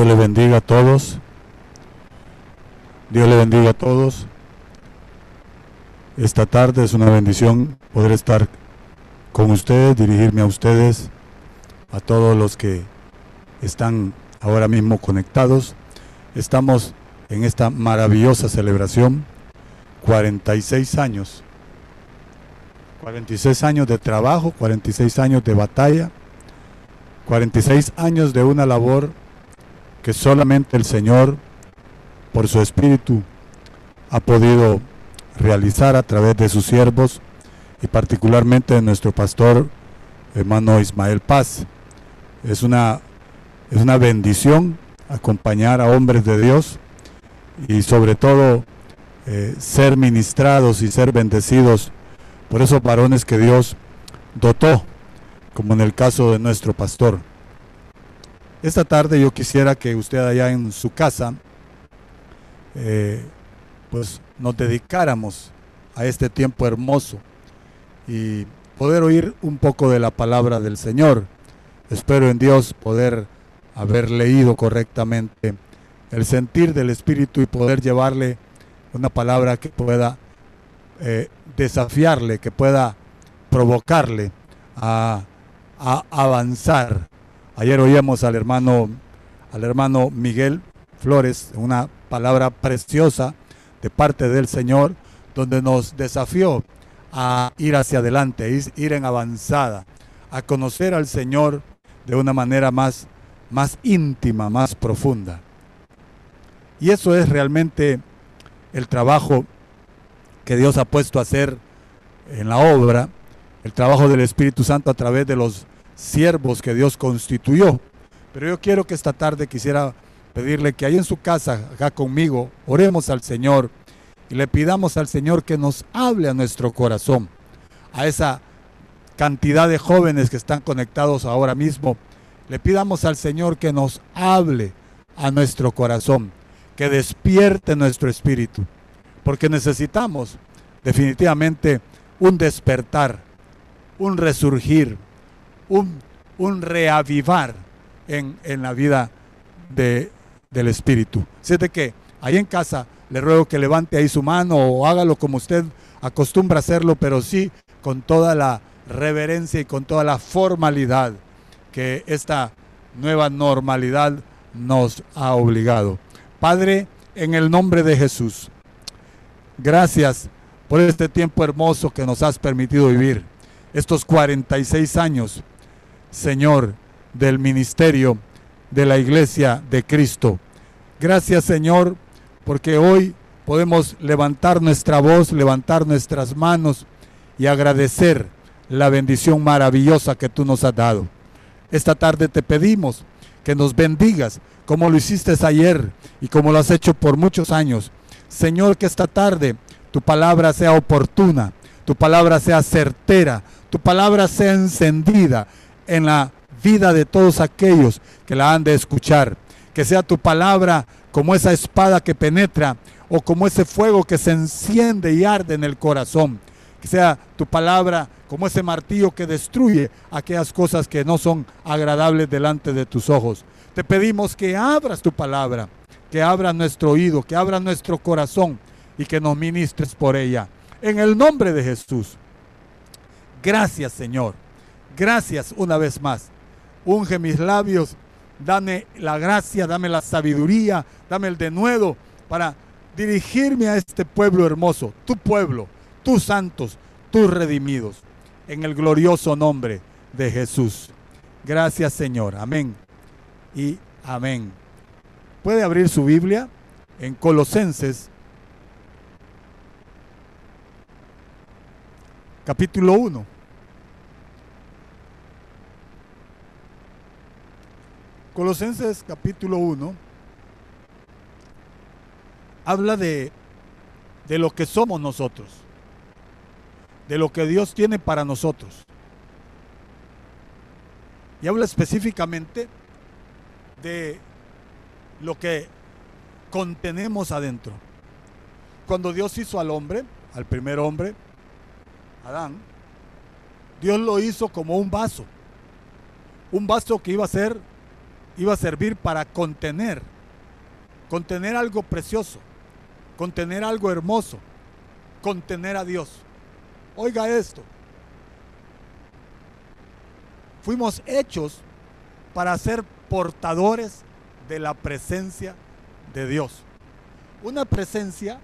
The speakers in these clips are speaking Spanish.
Dios le bendiga a todos. Dios le bendiga a todos. Esta tarde es una bendición poder estar con ustedes, dirigirme a ustedes, a todos los que están ahora mismo conectados. Estamos en esta maravillosa celebración, 46 años. 46 años de trabajo, 46 años de batalla, 46 años de una labor que solamente el Señor, por su Espíritu, ha podido realizar a través de sus siervos y particularmente de nuestro pastor hermano Ismael Paz. Es una, es una bendición acompañar a hombres de Dios y sobre todo eh, ser ministrados y ser bendecidos por esos varones que Dios dotó, como en el caso de nuestro pastor. Esta tarde yo quisiera que usted allá en su casa, eh, pues nos dedicáramos a este tiempo hermoso y poder oír un poco de la palabra del Señor. Espero en Dios poder haber leído correctamente el sentir del Espíritu y poder llevarle una palabra que pueda eh, desafiarle, que pueda provocarle a, a avanzar Ayer oíamos al hermano, al hermano Miguel Flores, una palabra preciosa de parte del Señor, donde nos desafió a ir hacia adelante, ir en avanzada, a conocer al Señor de una manera más, más íntima, más profunda. Y eso es realmente el trabajo que Dios ha puesto a hacer en la obra, el trabajo del Espíritu Santo a través de los siervos que Dios constituyó. Pero yo quiero que esta tarde quisiera pedirle que ahí en su casa, acá conmigo, oremos al Señor y le pidamos al Señor que nos hable a nuestro corazón, a esa cantidad de jóvenes que están conectados ahora mismo. Le pidamos al Señor que nos hable a nuestro corazón, que despierte nuestro espíritu, porque necesitamos definitivamente un despertar, un resurgir, un, reavivar en, la vida de, del Espíritu. Así de que ahí en casa le ruego que levante ahí su mano o hágalo como usted acostumbra hacerlo, pero sí con toda la reverencia y con toda la formalidad que esta nueva normalidad nos ha obligado. Padre, en el nombre de Jesús, gracias por este tiempo hermoso que nos has permitido vivir, estos 46 años Señor, del ministerio de la iglesia de Cristo. Gracias, Señor, porque hoy podemos levantar nuestra voz, levantar nuestras manos y agradecer la bendición maravillosa que tú nos has dado. Esta tarde te pedimos que nos bendigas como lo hiciste ayer y como lo has hecho por muchos años. Señor, que esta tarde tu palabra sea oportuna, tu palabra sea certera, tu palabra sea encendida, en la vida de todos aquellos que la han de escuchar. Que sea tu palabra como esa espada que penetra o como ese fuego que se enciende y arde en el corazón. Que sea tu palabra como ese martillo que destruye aquellas cosas que no son agradables delante de tus ojos. Te pedimos que abras tu palabra, que abras nuestro oído, que abras nuestro corazón y que nos ministres por ella. En el nombre de Jesús. Gracias Señor. Gracias una vez más. Unge mis labios, dame la gracia, dame la sabiduría, dame el denuedo para dirigirme a este pueblo hermoso, tu pueblo, tus santos, tus redimidos, en el glorioso nombre de Jesús. Gracias Señor. Amén. Y amén. Puede abrir su Biblia en Colosenses capítulo 1. Colosenses capítulo 1 habla de, de lo que somos nosotros, de lo que Dios tiene para nosotros. Y habla específicamente de lo que contenemos adentro. Cuando Dios hizo al hombre, al primer hombre, Adán, Dios lo hizo como un vaso. Un vaso que iba a ser iba a servir para contener, contener algo precioso, contener algo hermoso, contener a Dios. Oiga esto. Fuimos hechos para ser portadores de la presencia de Dios. Una presencia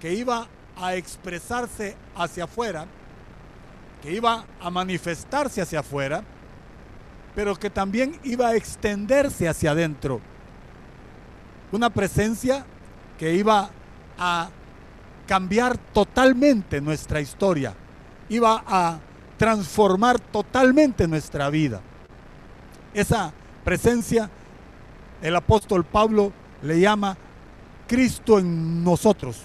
que iba a expresarse hacia afuera, que iba a manifestarse hacia afuera, pero que también iba a extenderse hacia adentro. Una presencia que iba a cambiar totalmente nuestra historia, iba a transformar totalmente nuestra vida. Esa presencia, el apóstol Pablo le llama Cristo en nosotros.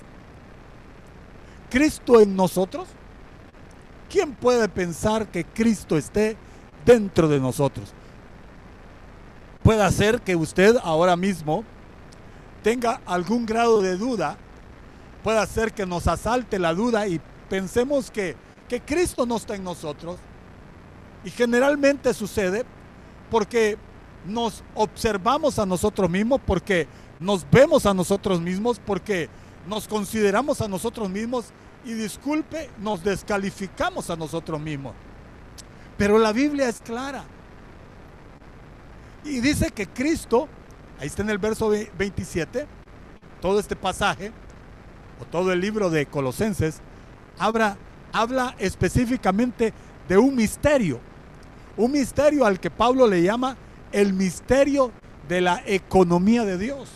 Cristo en nosotros. ¿Quién puede pensar que Cristo esté dentro de nosotros? Puede ser que usted ahora mismo tenga algún grado de duda, puede ser que nos asalte la duda y pensemos que, que Cristo no está en nosotros. Y generalmente sucede porque nos observamos a nosotros mismos, porque nos vemos a nosotros mismos, porque nos consideramos a nosotros mismos y disculpe, nos descalificamos a nosotros mismos. Pero la Biblia es clara. Y dice que Cristo, ahí está en el verso 27, todo este pasaje, o todo el libro de Colosenses, habla, habla específicamente de un misterio. Un misterio al que Pablo le llama el misterio de la economía de Dios.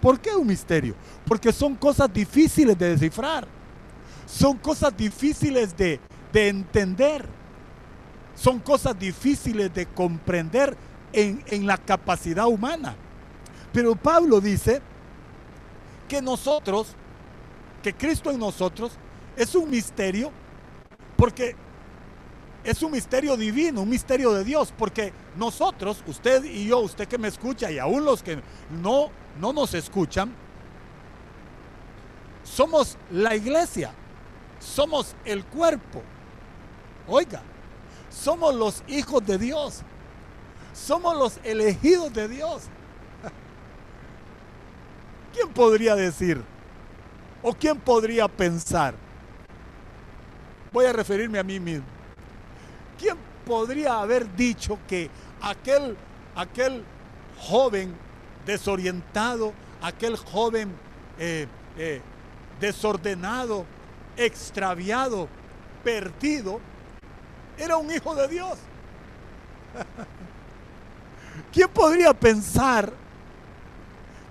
¿Por qué un misterio? Porque son cosas difíciles de descifrar. Son cosas difíciles de, de entender. Son cosas difíciles de comprender en, en la capacidad humana. Pero Pablo dice que nosotros, que Cristo en nosotros, es un misterio porque es un misterio divino, un misterio de Dios, porque nosotros, usted y yo, usted que me escucha y aún los que no, no nos escuchan, somos la iglesia, somos el cuerpo. Oiga, somos los hijos de Dios, somos los elegidos de Dios. ¿Quién podría decir? ¿O quién podría pensar? Voy a referirme a mí mismo ¿Quién podría haber dicho que aquel, aquel joven desorientado, aquel joven eh, eh, desordenado, extraviado, perdido, era un hijo de Dios? ¿Quién podría pensar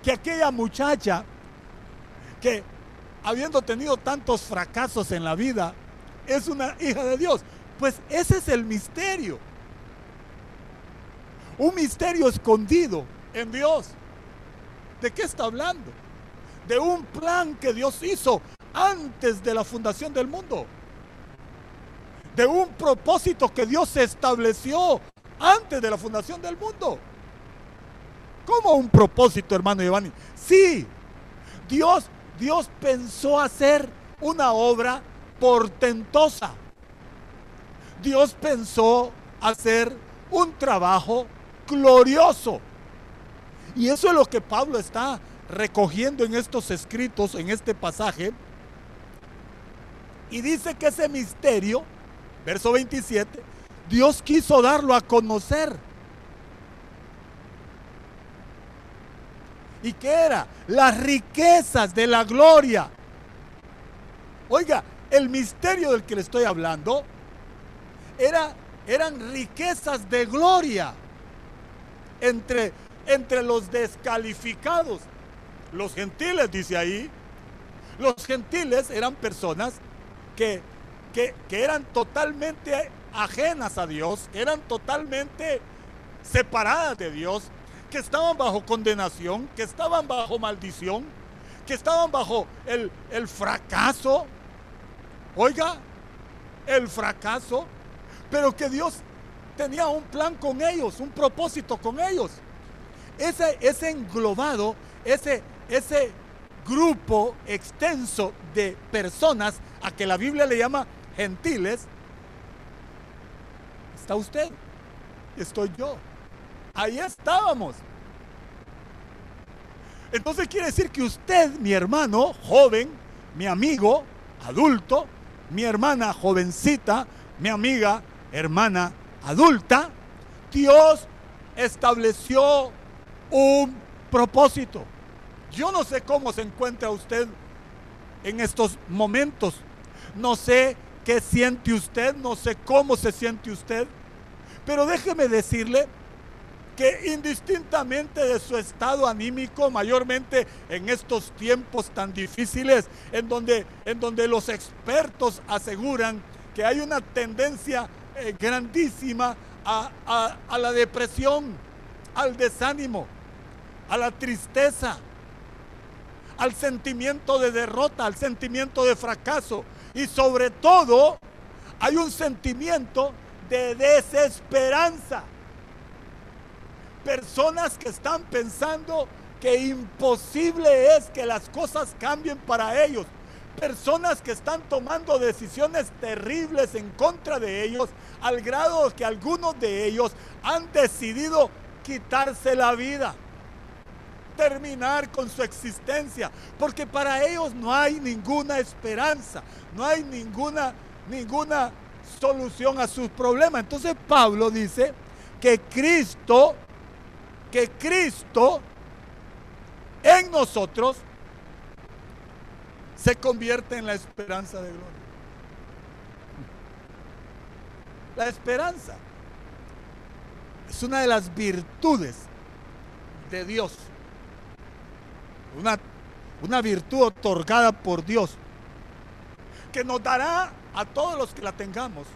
que aquella muchacha que habiendo tenido tantos fracasos en la vida es una hija de Dios? Pues ese es el misterio. Un misterio escondido en Dios. ¿De qué está hablando? De un plan que Dios hizo antes de la fundación del mundo. De un propósito que Dios estableció antes de la fundación del mundo. ¿Cómo un propósito, hermano Giovanni? Sí, Dios, Dios pensó hacer una obra portentosa. Dios pensó hacer un trabajo glorioso. Y eso es lo que Pablo está recogiendo en estos escritos, en este pasaje. Y dice que ese misterio, verso 27, Dios quiso darlo a conocer. ¿Y qué era? Las riquezas de la gloria. Oiga, el misterio del que le estoy hablando eran riquezas de gloria entre, entre los descalificados. Los gentiles, dice ahí, los gentiles eran personas que, que, eran totalmente ajenas a Dios, que eran totalmente separadas de Dios, que estaban bajo condenación, que estaban bajo maldición, que estaban bajo el, el fracaso. Oiga, el fracaso pero que Dios tenía un plan con ellos, un propósito con ellos. Ese, ese englobado, ese, ese grupo extenso de personas a que la Biblia le llama gentiles, está usted, estoy yo. ahí estábamos. Entonces quiere decir que usted, mi hermano, joven, mi amigo, adulto, mi hermana jovencita, mi amiga, hermana adulta, Dios estableció un propósito. Yo no sé cómo se encuentra usted en estos momentos. No sé qué siente usted, no sé cómo se siente usted. Pero déjeme decirle que indistintamente de su estado anímico, mayormente en estos tiempos tan difíciles, en donde, en donde los expertos aseguran que hay una tendencia eh, grandísima a, a la depresión, al desánimo, a la tristeza, al sentimiento de derrota, al sentimiento de fracaso y sobre todo hay un sentimiento de desesperanza personas que están pensando que imposible es que las cosas cambien para ellos. Personas que están tomando decisiones terribles en contra de ellos, al grado que algunos de ellos han decidido quitarse la vida, terminar con su existencia, porque para ellos no hay ninguna esperanza, no hay ninguna, ninguna solución a sus problemas. Entonces Pablo dice que Cristo que Cristo en nosotros se convierte en la esperanza de gloria. La esperanza es una de las virtudes de Dios. Una, una virtud otorgada por Dios que nos dará a todos los que la tengamos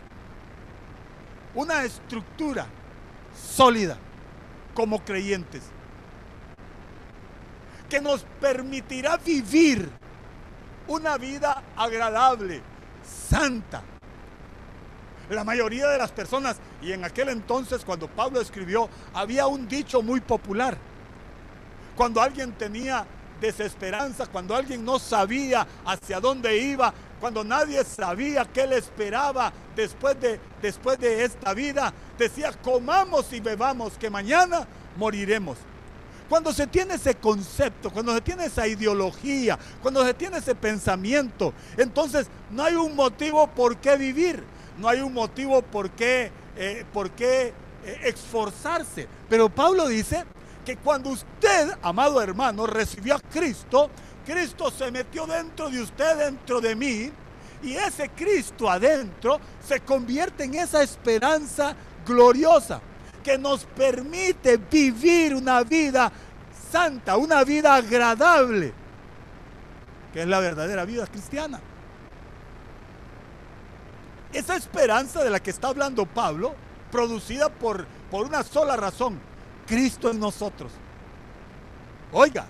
una estructura sólida como creyentes, que nos permitirá vivir una vida agradable, santa. La mayoría de las personas, y en aquel entonces cuando Pablo escribió, había un dicho muy popular. Cuando alguien tenía desesperanza, cuando alguien no sabía hacia dónde iba, cuando nadie sabía qué le esperaba después de, después de esta vida, decía, comamos y bebamos, que mañana moriremos. Cuando se tiene ese concepto, cuando se tiene esa ideología, cuando se tiene ese pensamiento, entonces no hay un motivo por qué vivir, no hay un motivo por qué, eh, por qué eh, esforzarse. Pero Pablo dice que cuando usted, amado hermano, recibió a Cristo, Cristo se metió dentro de usted, dentro de mí, y ese Cristo adentro se convierte en esa esperanza gloriosa que nos permite vivir una vida santa, una vida agradable, que es la verdadera vida cristiana. Esa esperanza de la que está hablando Pablo, producida por, por una sola razón, Cristo en nosotros. Oiga,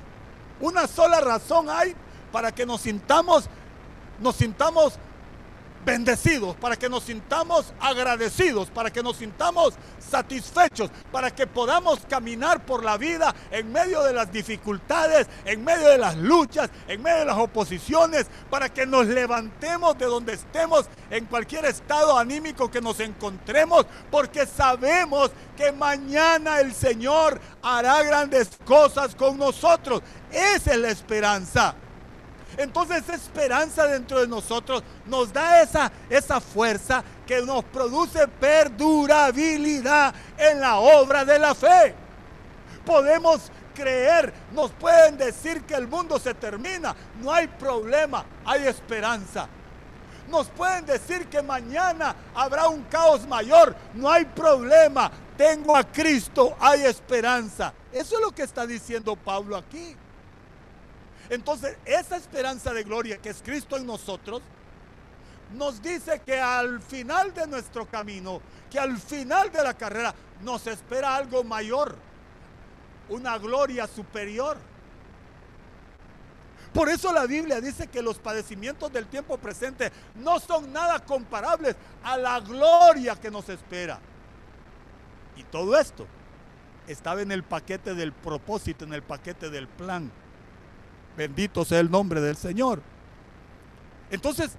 una sola razón hay para que nos sintamos, nos sintamos bendecidos, para que nos sintamos agradecidos, para que nos sintamos satisfechos, para que podamos caminar por la vida en medio de las dificultades, en medio de las luchas, en medio de las oposiciones, para que nos levantemos de donde estemos, en cualquier estado anímico que nos encontremos, porque sabemos que mañana el Señor hará grandes cosas con nosotros. Esa es la esperanza. Entonces esa esperanza dentro de nosotros nos da esa, esa fuerza que nos produce perdurabilidad en la obra de la fe. Podemos creer, nos pueden decir que el mundo se termina, no hay problema, hay esperanza. Nos pueden decir que mañana habrá un caos mayor, no hay problema, tengo a Cristo, hay esperanza. Eso es lo que está diciendo Pablo aquí. Entonces, esa esperanza de gloria que es Cristo en nosotros, nos dice que al final de nuestro camino, que al final de la carrera, nos espera algo mayor, una gloria superior. Por eso la Biblia dice que los padecimientos del tiempo presente no son nada comparables a la gloria que nos espera. Y todo esto estaba en el paquete del propósito, en el paquete del plan. Bendito sea el nombre del Señor. Entonces,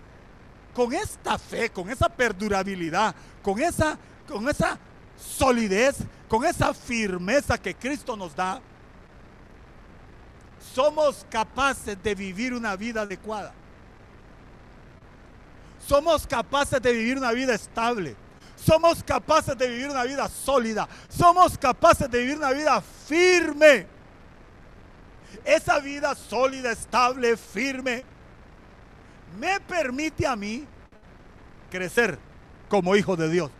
con esta fe, con esa perdurabilidad, con esa, con esa solidez, con esa firmeza que Cristo nos da, somos capaces de vivir una vida adecuada. Somos capaces de vivir una vida estable. Somos capaces de vivir una vida sólida. Somos capaces de vivir una vida firme. Esa vida sólida, estable, firme, me permite a mí crecer como hijo de Dios.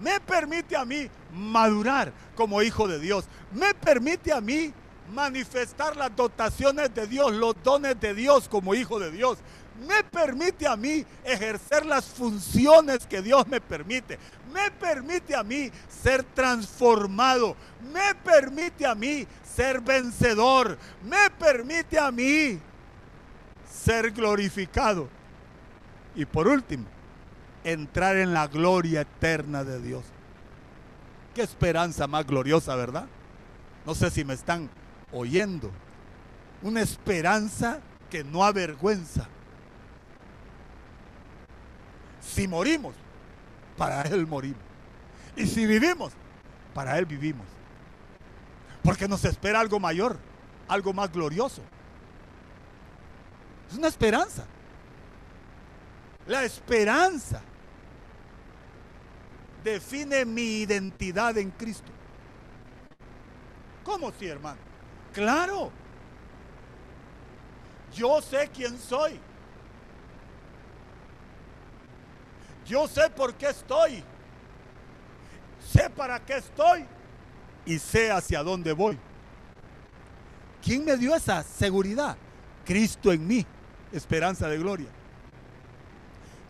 Me permite a mí madurar como hijo de Dios. Me permite a mí manifestar las dotaciones de Dios, los dones de Dios como hijo de Dios. Me permite a mí ejercer las funciones que Dios me permite. Me permite a mí ser transformado. Me permite a mí ser vencedor. Me permite a mí ser glorificado. Y por último, entrar en la gloria eterna de Dios. Qué esperanza más gloriosa, ¿verdad? No sé si me están oyendo. Una esperanza que no avergüenza. Si morimos, para Él morimos. Y si vivimos, para Él vivimos. Porque nos espera algo mayor, algo más glorioso. Es una esperanza. La esperanza define mi identidad en Cristo. ¿Cómo sí, hermano? Claro. Yo sé quién soy. Yo sé por qué estoy. Sé para qué estoy. Y sé hacia dónde voy. ¿Quién me dio esa seguridad? Cristo en mí, esperanza de gloria.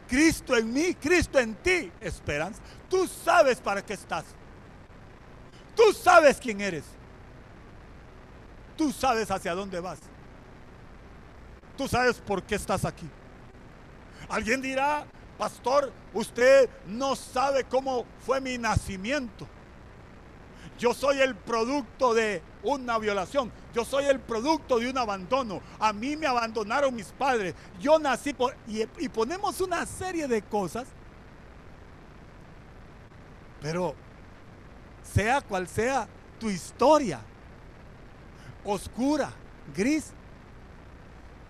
Cristo en mí, Cristo en ti, esperanza. Tú sabes para qué estás. Tú sabes quién eres. Tú sabes hacia dónde vas. Tú sabes por qué estás aquí. Alguien dirá, pastor, usted no sabe cómo fue mi nacimiento. Yo soy el producto de una violación. Yo soy el producto de un abandono. A mí me abandonaron mis padres. Yo nací por... Y, y ponemos una serie de cosas. Pero sea cual sea tu historia, oscura, gris,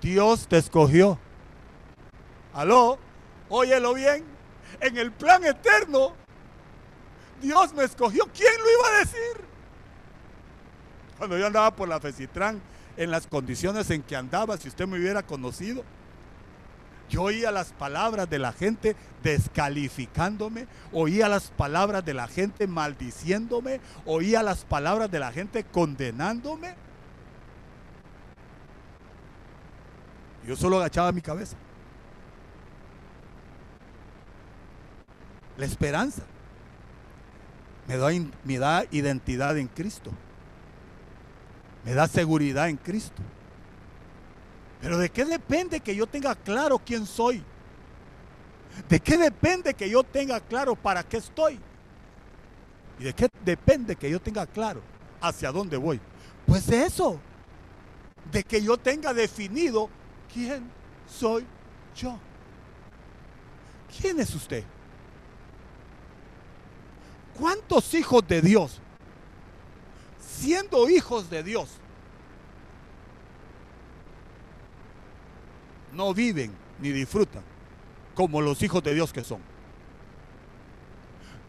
Dios te escogió. Aló, óyelo bien. En el plan eterno, Dios me escogió. ¿Quién lo iba a decir? Cuando yo andaba por la Fecitrán, en las condiciones en que andaba, si usted me hubiera conocido, yo oía las palabras de la gente descalificándome, oía las palabras de la gente maldiciéndome, oía las palabras de la gente condenándome. Yo solo agachaba mi cabeza. La esperanza me da, identidad en Cristo. Me da seguridad en Cristo. Pero ¿de qué depende que yo tenga claro quién soy? ¿De qué depende que yo tenga claro para qué estoy? ¿Y de qué depende que yo tenga claro hacia dónde voy? Pues eso. De que yo tenga definido quién soy yo. ¿Quién es usted? ¿Cuántos hijos de Dios, siendo hijos de Dios, no viven ni disfrutan como los hijos de Dios que son?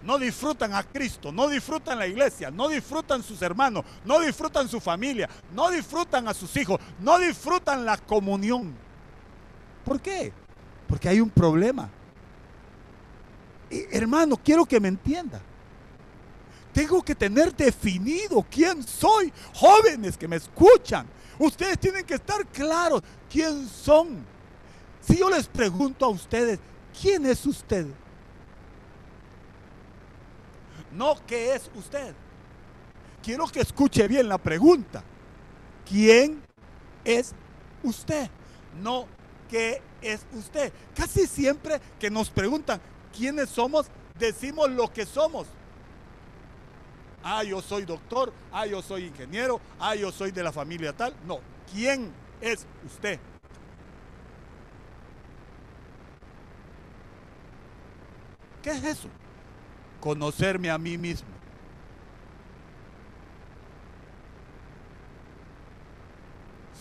No disfrutan a Cristo, no disfrutan la iglesia, no disfrutan sus hermanos, no disfrutan su familia, no disfrutan a sus hijos, no disfrutan la comunión. ¿Por qué? Porque hay un problema. hermano, quiero que me entienda. Tengo que tener definido quién soy. Jóvenes que me escuchan, ustedes tienen que estar claros quién son. Si yo les pregunto a ustedes, ¿quién es usted? No, ¿qué es usted? Quiero que escuche bien la pregunta. ¿Quién es usted? No, ¿qué es usted? Casi siempre que nos preguntan quiénes somos, decimos lo que somos ah, yo soy doctor, ah, yo soy ingeniero, ah, yo soy de la familia tal. No, ¿quién es usted? ¿Qué es eso? Conocerme a mí mismo.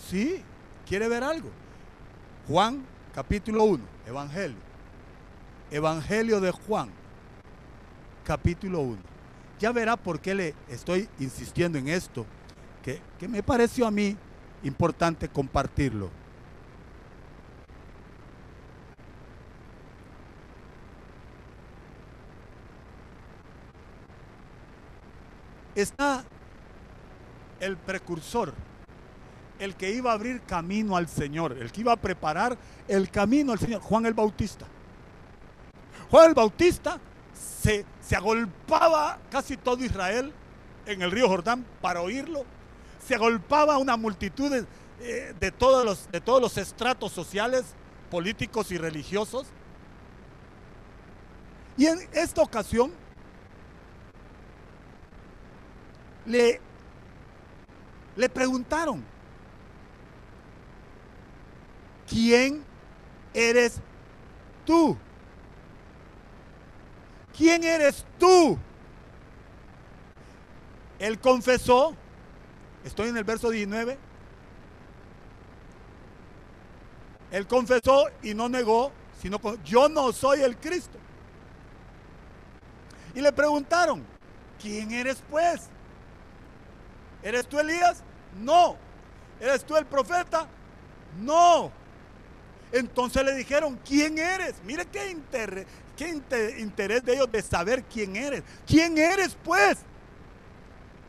Sí, quiere ver algo. Juan capítulo 1, Evangelio. Evangelio de Juan, capítulo 1. Ya verá por qué le estoy insistiendo en esto, que, que me pareció a mí importante compartirlo. Está el precursor, el que iba a abrir camino al Señor, el que iba a preparar el camino al Señor, Juan el Bautista. Juan el Bautista se, agolpaba casi todo Israel en el río Jordán para oírlo. Se agolpaba una multitud de, eh, de, todos los, de todos los estratos sociales, políticos y religiosos. Y en esta ocasión le, le preguntaron, ¿quién eres tú? ¿Quién eres tú? Él confesó, estoy en el verso 19, él confesó y no negó, sino yo no soy el Cristo. Y le preguntaron, ¿quién eres pues? ¿Eres tú Elías? No. ¿Eres tú el profeta? No. Entonces le dijeron, ¿quién eres? Mire qué, interés, qué interés de ellos de saber quién eres. ¿Quién eres pues?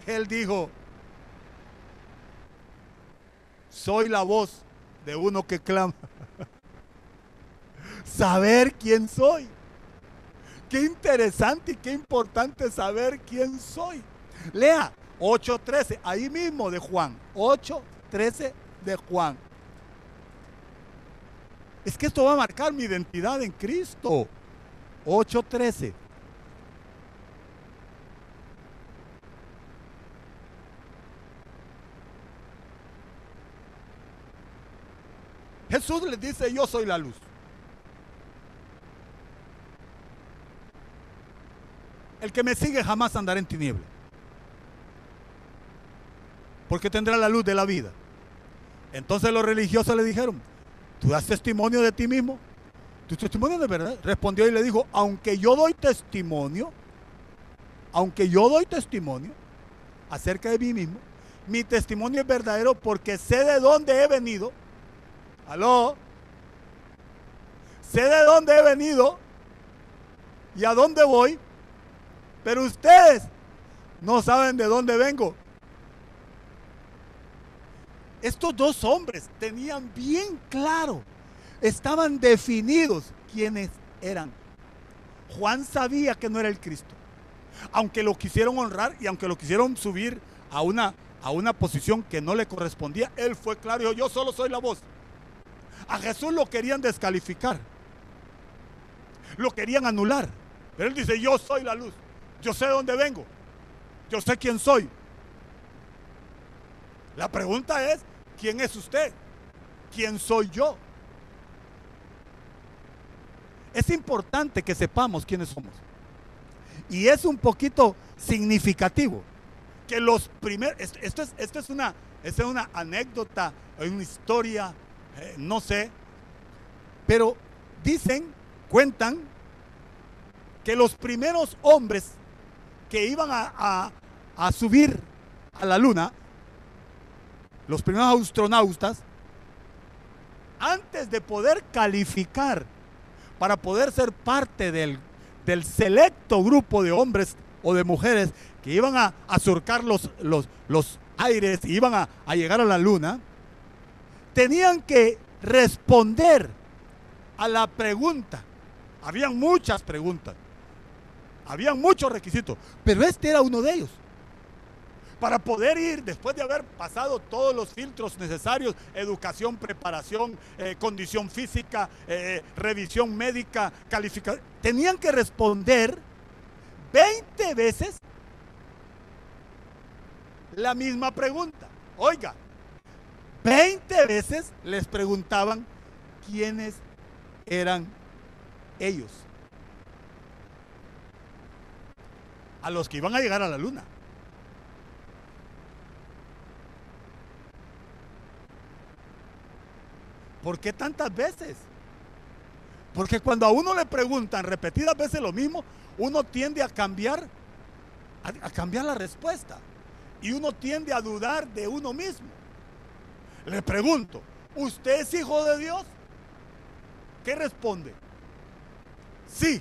Él dijo, soy la voz de uno que clama. saber quién soy. Qué interesante y qué importante saber quién soy. Lea 8.13, ahí mismo de Juan. 8.13 de Juan. Es que esto va a marcar mi identidad en Cristo. 8.13. Jesús les dice, yo soy la luz. El que me sigue jamás andará en tiniebla. Porque tendrá la luz de la vida. Entonces los religiosos le dijeron, ¿tú das testimonio de ti mismo? ¿Tu testimonio de verdad? Respondió y le dijo, aunque yo doy testimonio, aunque yo doy testimonio acerca de mí mismo, mi testimonio es verdadero porque sé de dónde he venido. Aló. Sé de dónde he venido y a dónde voy, pero ustedes no saben de dónde vengo. Estos dos hombres tenían bien claro estaban definidos quiénes eran. Juan sabía que no era el Cristo. Aunque lo quisieron honrar y aunque lo quisieron subir a una, a una posición que no le correspondía, él fue claro y dijo, yo solo soy la voz. A Jesús lo querían descalificar. Lo querían anular. Pero él dice, yo soy la luz. Yo sé dónde vengo. Yo sé quién soy. La pregunta es, ¿quién es usted? ¿Quién soy yo? Es importante que sepamos quiénes somos. Y es un poquito significativo que los primeros, esto, es, esto es, una, es una anécdota, una historia, eh, no sé, pero dicen, cuentan, que los primeros hombres que iban a, a subir a la luna, los primeros astronautas, antes de poder calificar para poder ser parte del, selecto grupo de hombres o de mujeres que iban a, surcar los, los, los, aires y iban a, a llegar a la luna, tenían que responder a la pregunta. Habían muchas preguntas, habían muchos requisitos, pero este era uno de ellos para poder ir, después de haber pasado todos los filtros necesarios, educación, preparación, eh, condición física, eh, revisión médica, calificación, tenían que responder 20 veces la misma pregunta. Oiga, 20 veces les preguntaban quiénes eran ellos. A los que iban a llegar a la luna. ¿Por qué tantas veces? Porque cuando a uno le preguntan repetidas veces lo mismo, uno tiende a cambiar, a, cambiar la respuesta. Y uno tiende a dudar de uno mismo. Le pregunto, ¿usted es hijo de Dios? ¿Qué responde? Sí.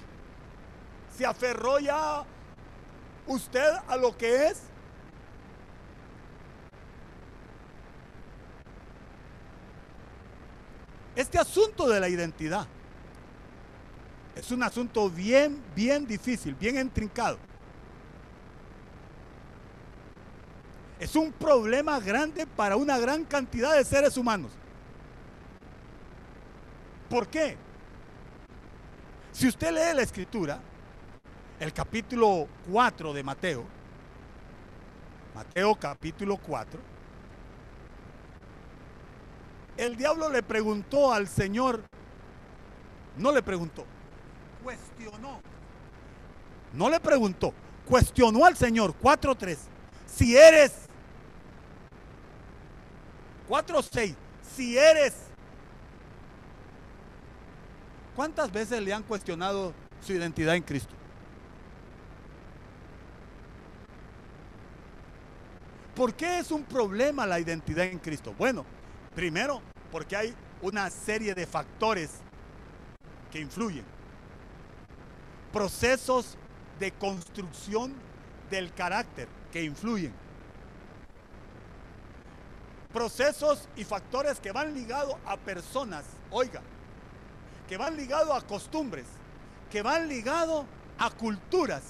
¿Se aferró ya usted a lo que es? Este asunto de la identidad es un asunto bien, bien difícil, bien intrincado. Es un problema grande para una gran cantidad de seres humanos. ¿Por qué? Si usted lee la escritura, el capítulo 4 de Mateo, Mateo capítulo 4, el diablo le preguntó al Señor, no le preguntó, cuestionó. No le preguntó, cuestionó al Señor 4.3. Si eres 4.6, si eres. ¿Cuántas veces le han cuestionado su identidad en Cristo? ¿Por qué es un problema la identidad en Cristo? Bueno, primero porque hay una serie de factores que influyen procesos de construcción del carácter que influyen. Procesos y factores que van ligados a personas, oiga, que van ligados a costumbres, que van ligados a culturas.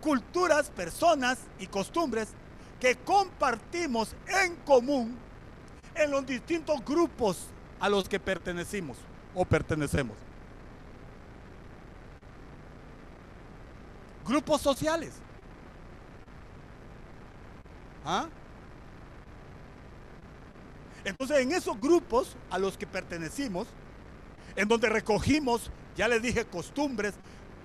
Culturas, personas y costumbres que compartimos en común en los distintos grupos a los que pertenecimos o pertenecemos. grupos sociales. ¿Ah? Entonces, en esos grupos a los que pertenecimos, en donde recogimos, ya les dije, costumbres,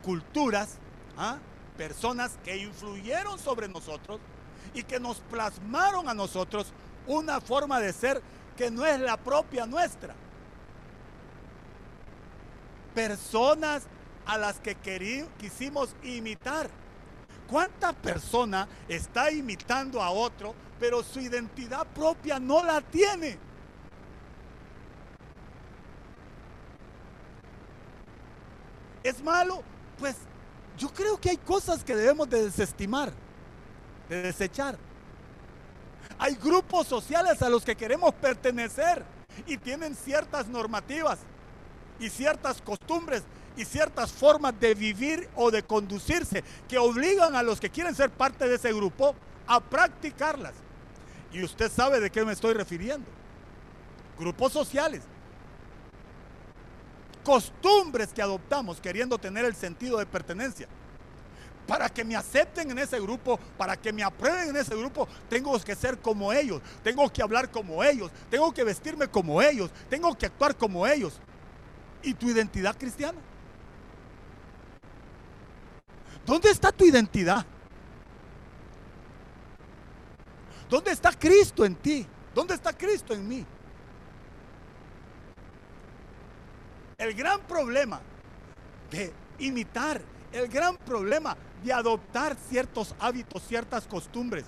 culturas, ¿ah? personas que influyeron sobre nosotros y que nos plasmaron a nosotros una forma de ser que no es la propia nuestra. Personas a las que quisimos imitar. ¿Cuánta persona está imitando a otro, pero su identidad propia no la tiene? ¿Es malo? Pues yo creo que hay cosas que debemos de desestimar, de desechar. Hay grupos sociales a los que queremos pertenecer y tienen ciertas normativas y ciertas costumbres y ciertas formas de vivir o de conducirse que obligan a los que quieren ser parte de ese grupo a practicarlas. Y usted sabe de qué me estoy refiriendo. Grupos sociales. Costumbres que adoptamos queriendo tener el sentido de pertenencia. Para que me acepten en ese grupo, para que me aprueben en ese grupo, tengo que ser como ellos, tengo que hablar como ellos, tengo que vestirme como ellos, tengo que actuar como ellos. ¿Y tu identidad cristiana? ¿Dónde está tu identidad? ¿Dónde está Cristo en ti? ¿Dónde está Cristo en mí? El gran problema de imitar, el gran problema de adoptar ciertos hábitos, ciertas costumbres,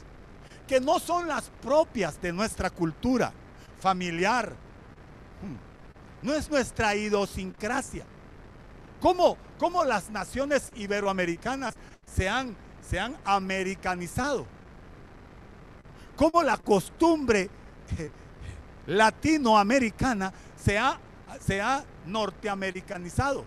que no son las propias de nuestra cultura familiar, hmm, no es nuestra idiosincrasia ¿Cómo, las naciones iberoamericanas se han, se han americanizado? ¿Cómo la costumbre eh, latinoamericana se ha, se ha norteamericanizado?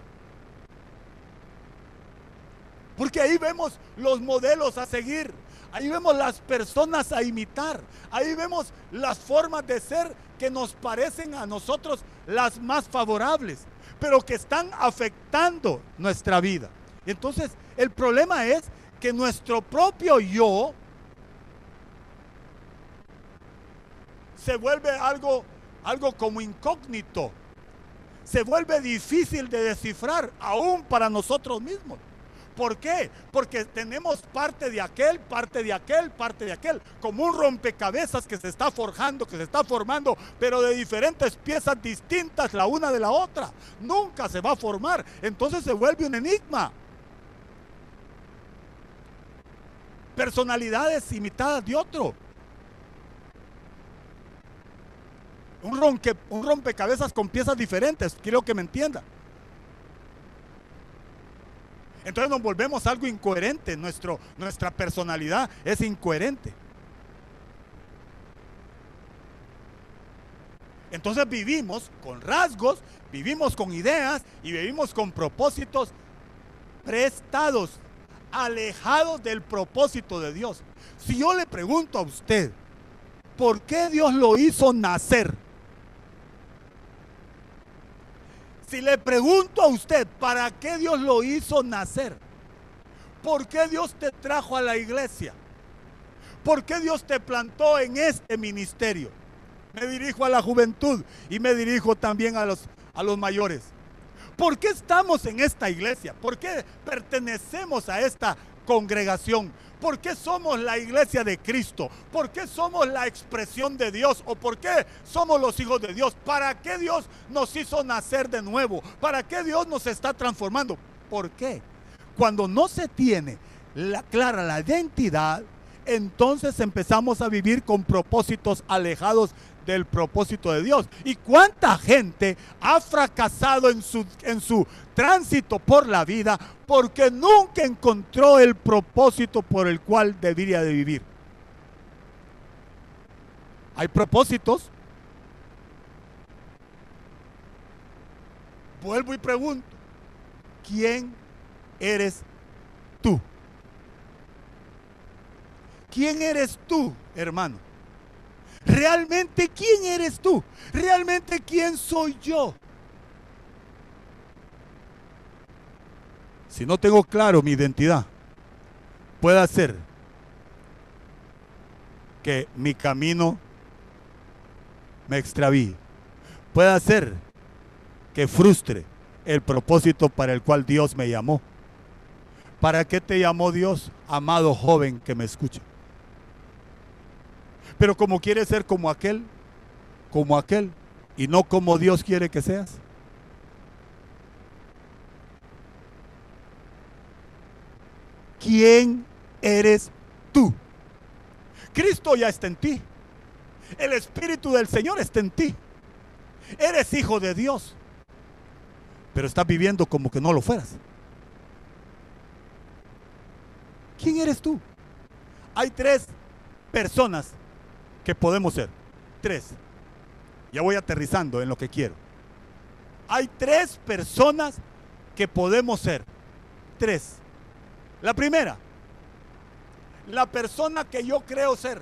Porque ahí vemos los modelos a seguir, ahí vemos las personas a imitar, ahí vemos las formas de ser que nos parecen a nosotros las más favorables pero que están afectando nuestra vida. Entonces, el problema es que nuestro propio yo se vuelve algo, algo como incógnito. Se vuelve difícil de descifrar, aún para nosotros mismos. ¿Por qué? Porque tenemos parte de aquel, parte de aquel, parte de aquel, como un rompecabezas que se está forjando, que se está formando, pero de diferentes piezas distintas la una de la otra. Nunca se va a formar, entonces se vuelve un enigma. Personalidades imitadas de otro. Un, un rompecabezas con piezas diferentes, quiero que me entienda. Entonces nos volvemos algo incoherente. Nuestro, nuestra personalidad es incoherente. Entonces vivimos con rasgos, vivimos con ideas y vivimos con propósitos prestados, alejados del propósito de Dios. Si yo le pregunto a usted, ¿por qué Dios lo hizo nacer? Si le pregunto a usted, ¿para qué Dios lo hizo nacer? ¿Por qué Dios te trajo a la iglesia? ¿Por qué Dios te plantó en este ministerio? Me dirijo a la juventud y me dirijo también a los, a los mayores. ¿Por qué estamos en esta iglesia? ¿Por qué pertenecemos a esta congregación? ¿Por qué somos la iglesia de Cristo? ¿Por qué somos la expresión de Dios? ¿O por qué somos los hijos de Dios? ¿Para qué Dios nos hizo nacer de nuevo? ¿Para qué Dios nos está transformando? ¿Por qué? Cuando no se tiene la, clara la identidad, entonces empezamos a vivir con propósitos alejados del propósito de Dios. ¿Y cuánta gente ha fracasado en su, en su tránsito por la vida porque nunca encontró el propósito por el cual debería de vivir? Hay propósitos. Vuelvo y pregunto, ¿quién eres tú? ¿Quién eres tú, hermano? Realmente, ¿quién eres tú? Realmente, ¿quién soy yo? Si no tengo claro mi identidad, puede ser que mi camino me extravíe. Puede ser que frustre el propósito para el cual Dios me llamó. ¿Para qué te llamó Dios, amado joven que me escucha? Pero como quieres ser como aquel, como aquel, y no como Dios quiere que seas. ¿Quién eres tú? Cristo ya está en ti. El Espíritu del Señor está en ti. Eres hijo de Dios. Pero estás viviendo como que no lo fueras. ¿Quién eres tú? Hay tres personas que podemos ser. Tres. Ya voy aterrizando en lo que quiero. Hay tres personas que podemos ser. Tres. La primera, la persona que yo creo ser.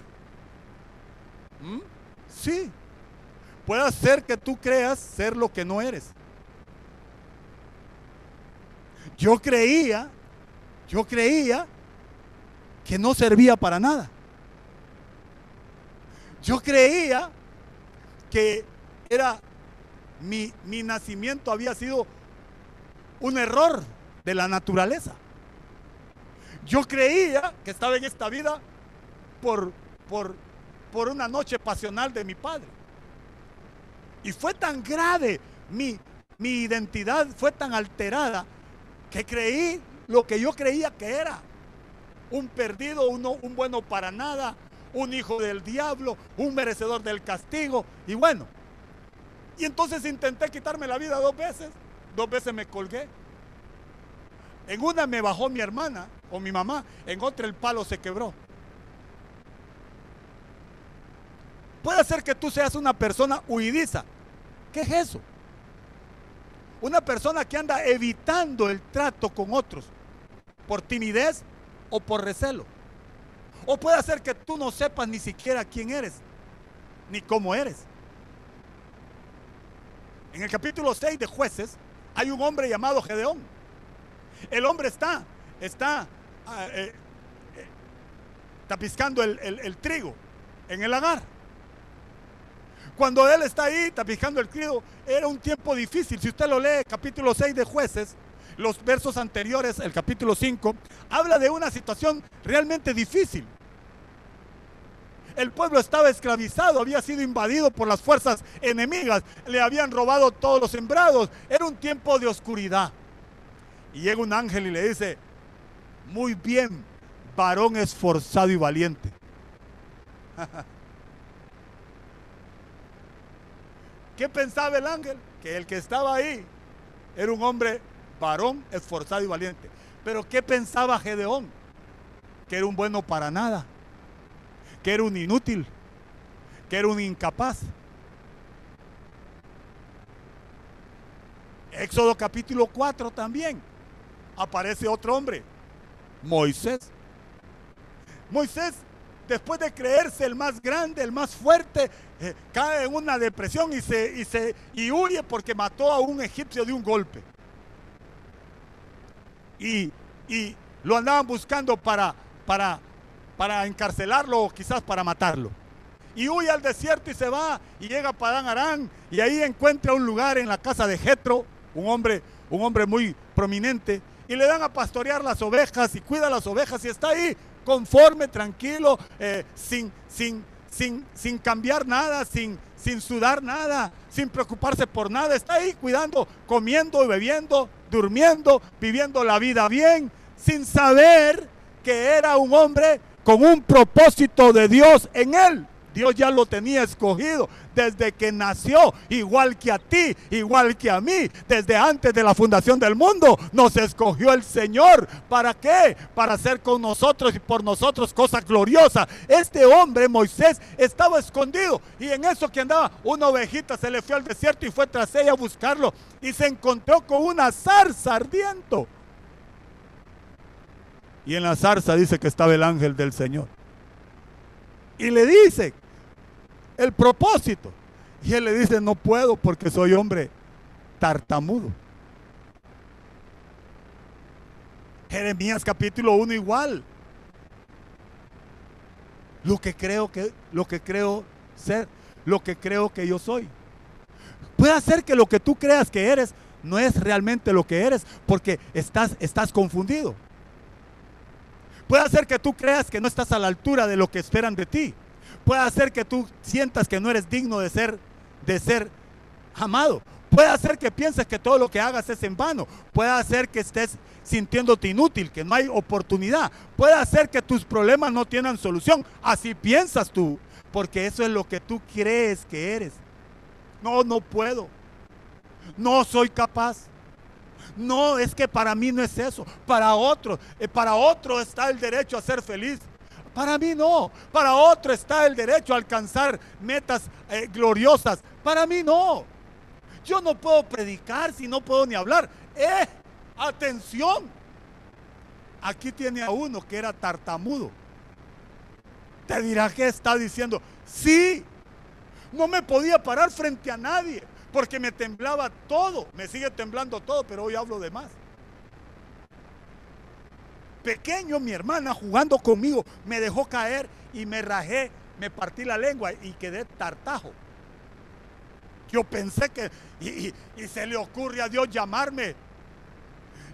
¿Mm? Sí. Puede ser que tú creas ser lo que no eres. Yo creía, yo creía que no servía para nada. Yo creía que era mi, mi nacimiento había sido un error de la naturaleza. Yo creía que estaba en esta vida por, por, por una noche pasional de mi padre. Y fue tan grave mi, mi identidad, fue tan alterada que creí lo que yo creía que era. Un perdido, uno, un bueno para nada, un hijo del diablo, un merecedor del castigo. Y bueno, y entonces intenté quitarme la vida dos veces, dos veces me colgué. En una me bajó mi hermana o mi mamá, en otra el palo se quebró. Puede ser que tú seas una persona huidiza. ¿Qué es eso? Una persona que anda evitando el trato con otros por timidez o por recelo. O puede ser que tú no sepas ni siquiera quién eres, ni cómo eres. En el capítulo 6 de jueces hay un hombre llamado Gedeón. El hombre está, está ah, eh, eh, tapiscando el, trigo en el lagar. Cuando él está ahí tapiscando el trigo, era un tiempo difícil. Si usted lo lee, capítulo 6 de jueces, los versos anteriores, el capítulo 5, habla de una situación realmente difícil. El pueblo estaba esclavizado, había sido invadido por las fuerzas enemigas, le habían robado todos los sembrados, era un tiempo de oscuridad. Y llega un ángel y le dice, muy bien, varón esforzado y valiente. ¿Qué pensaba el ángel? Que el que estaba ahí era un hombre varón, esforzado y valiente. Pero ¿qué pensaba Gedeón? Que era un bueno para nada, que era un inútil, que era un incapaz. Éxodo capítulo 4 también aparece otro hombre, Moisés. Moisés, después de creerse el más grande, el más fuerte, eh, cae en una depresión y, se, y, se, y huye porque mató a un egipcio de un golpe. Y, y lo andaban buscando para, para, para encarcelarlo o quizás para matarlo. Y huye al desierto y se va y llega a Padán Arán y ahí encuentra un lugar en la casa de Jetro, un hombre, un hombre muy prominente, y le dan a pastorear las ovejas y cuida las ovejas y está ahí conforme, tranquilo, eh, sin, sin, sin, sin cambiar nada, sin, sin sudar nada, sin preocuparse por nada. Está ahí cuidando, comiendo y bebiendo, durmiendo, viviendo la vida bien, sin saber que era un hombre con un propósito de Dios en él. Dios ya lo tenía escogido desde que nació, igual que a ti, igual que a mí, desde antes de la fundación del mundo, nos escogió el Señor. ¿Para qué? Para hacer con nosotros y por nosotros cosas gloriosas. Este hombre, Moisés, estaba escondido y en eso que andaba, una ovejita se le fue al desierto y fue tras ella a buscarlo y se encontró con una zarza ardiendo. Y en la zarza dice que estaba el ángel del Señor. Y le dice, el propósito. Y él le dice, no puedo porque soy hombre tartamudo. Jeremías capítulo 1 igual. Lo que creo que lo que creo ser, lo que creo que yo soy. Puede ser que lo que tú creas que eres no es realmente lo que eres porque estás estás confundido. Puede ser que tú creas que no estás a la altura de lo que esperan de ti puede hacer que tú sientas que no eres digno de ser, de ser amado. Puede hacer que pienses que todo lo que hagas es en vano. Puede hacer que estés sintiéndote inútil, que no hay oportunidad. Puede hacer que tus problemas no tienen solución. Así piensas tú, porque eso es lo que tú crees que eres. No, no puedo. No soy capaz. No, es que para mí no es eso. Para otro, eh, para otro está el derecho a ser feliz. Para mí no. Para otro está el derecho a alcanzar metas eh, gloriosas. Para mí no. Yo no puedo predicar si no puedo ni hablar. ¡Eh! Atención. Aquí tiene a uno que era tartamudo. Te dirá que está diciendo, sí, no me podía parar frente a nadie porque me temblaba todo. Me sigue temblando todo, pero hoy hablo de más pequeño mi hermana jugando conmigo me dejó caer y me rajé, me partí la lengua y quedé tartajo. Yo pensé que, y, se le ocurre a Dios llamarme,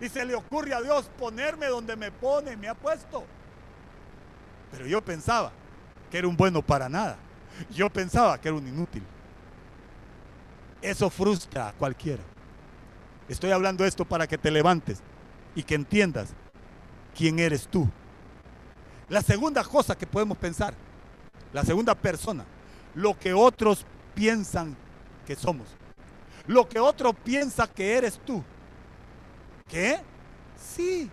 y se le ocurre a Dios ponerme donde me pone, me ha puesto. Pero yo pensaba que era un bueno para nada. Yo pensaba que era un inútil. Eso frustra a cualquiera. Estoy hablando esto para que te levantes y que entiendas quién eres tú. La segunda cosa que podemos pensar, la segunda persona, lo que otros piensan que somos. Lo que otro piensa que eres tú. ¿Qué? Sí.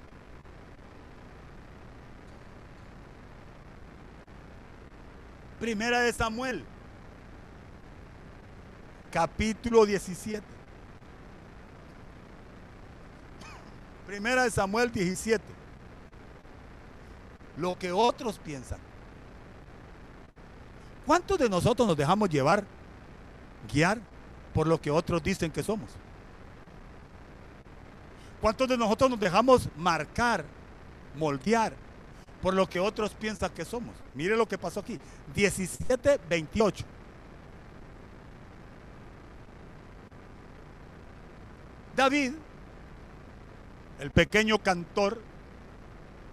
Primera de Samuel, capítulo 17. Primera de Samuel 17 lo que otros piensan. ¿Cuántos de nosotros nos dejamos llevar, guiar por lo que otros dicen que somos? ¿Cuántos de nosotros nos dejamos marcar, moldear por lo que otros piensan que somos? Mire lo que pasó aquí. 17, 28. David el pequeño cantor,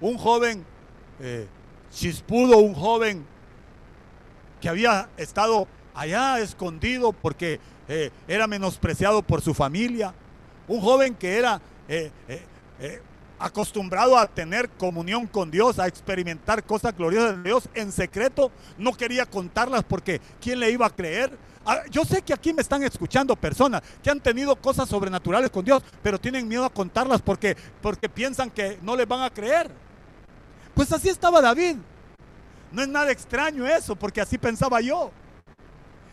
un joven eh, chispudo, un joven que había estado allá escondido porque eh, era menospreciado por su familia, un joven que era eh, acostumbrado a tener comunión con Dios, a experimentar cosas gloriosas de Dios en secreto, no quería contarlas porque ¿quién le iba a creer? Ah, yo sé que aquí me están escuchando personas que han tenido cosas sobrenaturales con Dios, pero tienen miedo a contarlas porque, porque piensan que no les van a creer. Pues así estaba David. No es nada extraño eso, porque así pensaba yo.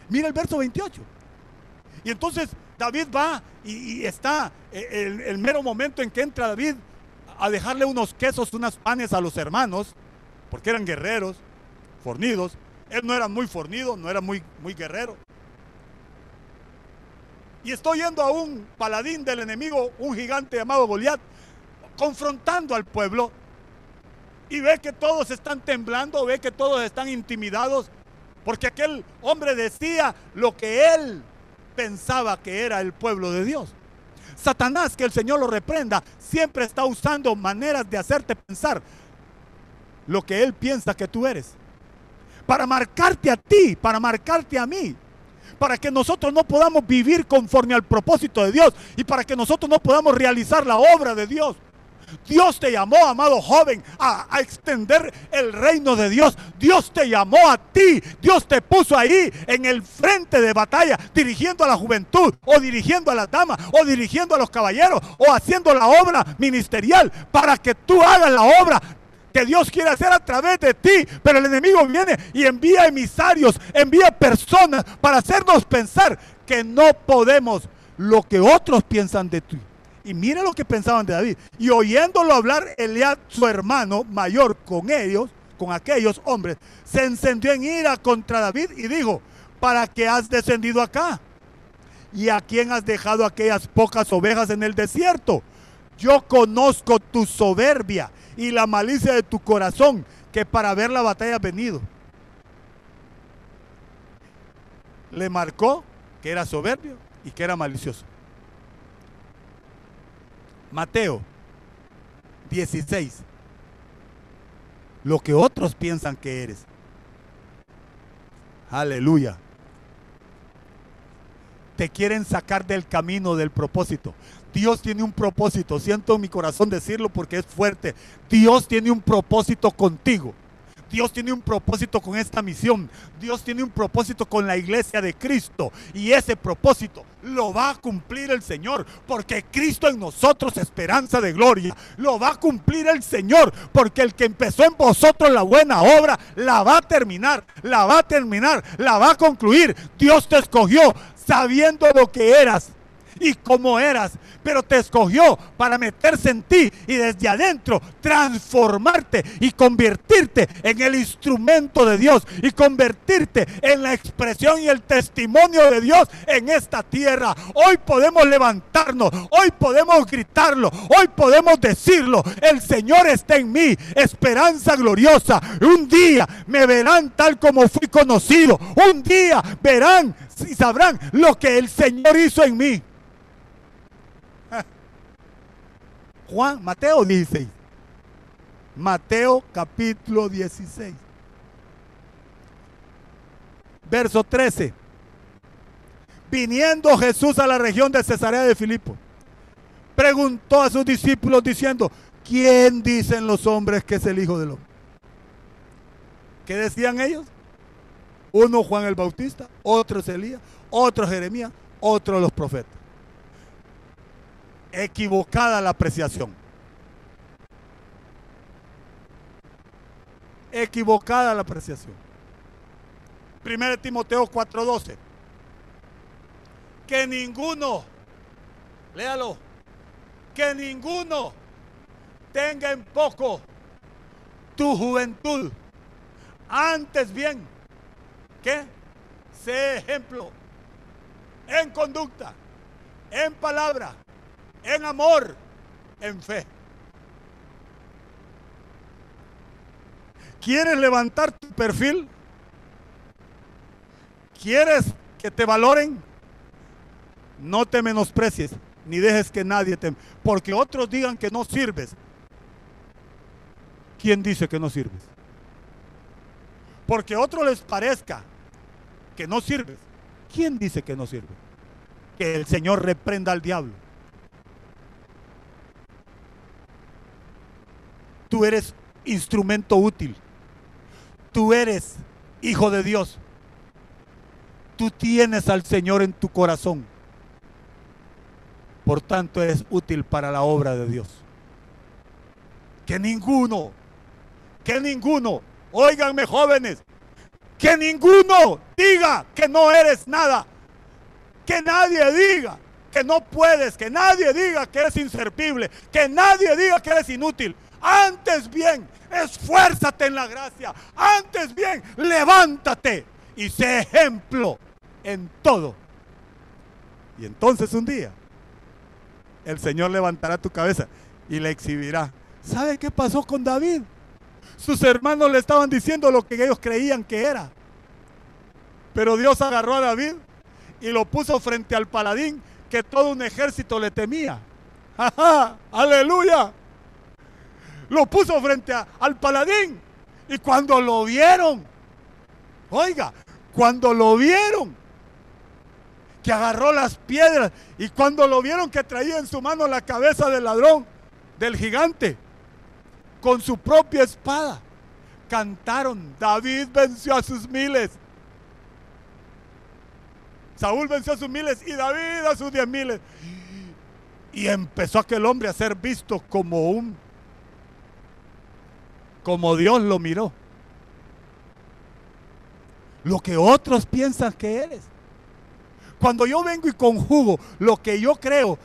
Mira el verso 28. Y entonces David va y, está eh, el, el, mero momento en que entra David a dejarle unos quesos, unas panes a los hermanos, porque eran guerreros, fornidos. Él no era muy fornido, no era muy, muy guerrero. Y estoy yendo a un paladín del enemigo, un gigante llamado Goliat, confrontando al pueblo. Y ve que todos están temblando, ve que todos están intimidados, porque aquel hombre decía lo que él pensaba que era el pueblo de Dios. Satanás, que el Señor lo reprenda, siempre está usando maneras de hacerte pensar lo que él piensa que tú eres. Para marcarte a ti, para marcarte a mí para que nosotros no podamos vivir conforme al propósito de Dios y para que nosotros no podamos realizar la obra de Dios. Dios te llamó, amado joven, a, extender el reino de Dios. Dios te llamó a ti. Dios te puso ahí en el frente de batalla, dirigiendo a la juventud, o dirigiendo a las damas, o dirigiendo a los caballeros, o haciendo la obra ministerial para que tú hagas la obra que Dios quiere hacer a través de ti. Pero el enemigo viene y envía emisarios, envía personas para hacernos pensar que no podemos lo que otros piensan de ti. Y mira lo que pensaban de David. Y oyéndolo hablar Eliab, su hermano mayor, con ellos, con aquellos hombres, se encendió en ira contra David y dijo, ¿para qué has descendido acá? ¿Y a quién has dejado aquellas pocas ovejas en el desierto? Yo conozco tu soberbia y la malicia de tu corazón, que para ver la batalla has venido. Le marcó que era soberbio y que era malicioso. Mateo 16. Lo que otros piensan que eres. Aleluya. Te quieren sacar del camino del propósito. Dios tiene un propósito. Siento en mi corazón decirlo porque es fuerte. Dios tiene un propósito contigo. Dios tiene un propósito con esta misión. Dios tiene un propósito con la iglesia de Cristo. Y ese propósito lo va a cumplir el Señor. Porque Cristo en nosotros, esperanza de gloria. Lo va a cumplir el Señor. Porque el que empezó en vosotros la buena obra, la va a terminar. La va a terminar. La va a concluir. Dios te escogió sabiendo lo que eras y cómo eras, pero te escogió para meterse en ti y desde adentro transformarte y convertirte en el instrumento de Dios y convertirte en la expresión y el testimonio de Dios en esta tierra. Hoy podemos levantarnos, hoy podemos gritarlo, hoy podemos decirlo, el Señor está en mí, esperanza gloriosa. Un día me verán tal como fui conocido, un día verán y sabrán lo que el Señor hizo en mí. Juan, Mateo 16. Mateo capítulo 16. Verso 13. Viniendo Jesús a la región de Cesarea de Filipo, preguntó a sus discípulos diciendo, ¿quién dicen los hombres que es el Hijo del Hombre? ¿Qué decían ellos? Uno Juan el Bautista, otro Elías, otro Jeremías, otro los profetas equivocada la apreciación. Equivocada la apreciación. 1 Timoteo 4:12. Que ninguno, léalo, que ninguno tenga en poco tu juventud. Antes bien, que sé ejemplo en conducta, en palabra, en amor, en fe. ¿Quieres levantar tu perfil? ¿Quieres que te valoren? No te menosprecies, ni dejes que nadie te... Porque otros digan que no sirves. ¿Quién dice que no sirves? Porque a otros les parezca que no sirves. ¿Quién dice que no sirve? Que el Señor reprenda al diablo. Tú eres instrumento útil. Tú eres hijo de Dios. Tú tienes al Señor en tu corazón. Por tanto, eres útil para la obra de Dios. Que ninguno, que ninguno, oiganme jóvenes, que ninguno diga que no eres nada. Que nadie diga que no puedes, que nadie diga que eres inservible, que nadie diga que eres inútil. Antes bien, esfuérzate en la gracia. Antes bien, levántate y sé ejemplo en todo. Y entonces un día el Señor levantará tu cabeza y le exhibirá. ¿Sabe qué pasó con David? Sus hermanos le estaban diciendo lo que ellos creían que era. Pero Dios agarró a David y lo puso frente al paladín que todo un ejército le temía. ¡Aleluya! Lo puso frente al paladín. Y cuando lo vieron, oiga, cuando lo vieron, que agarró las piedras y cuando lo vieron que traía en su mano la cabeza del ladrón, del gigante, con su propia espada, cantaron, David venció a sus miles. Saúl venció a sus miles y David a sus diez miles. Y empezó aquel hombre a ser visto como un, como Dios lo miró. Lo que otros piensan que eres. Cuando yo vengo y conjugo lo que yo creo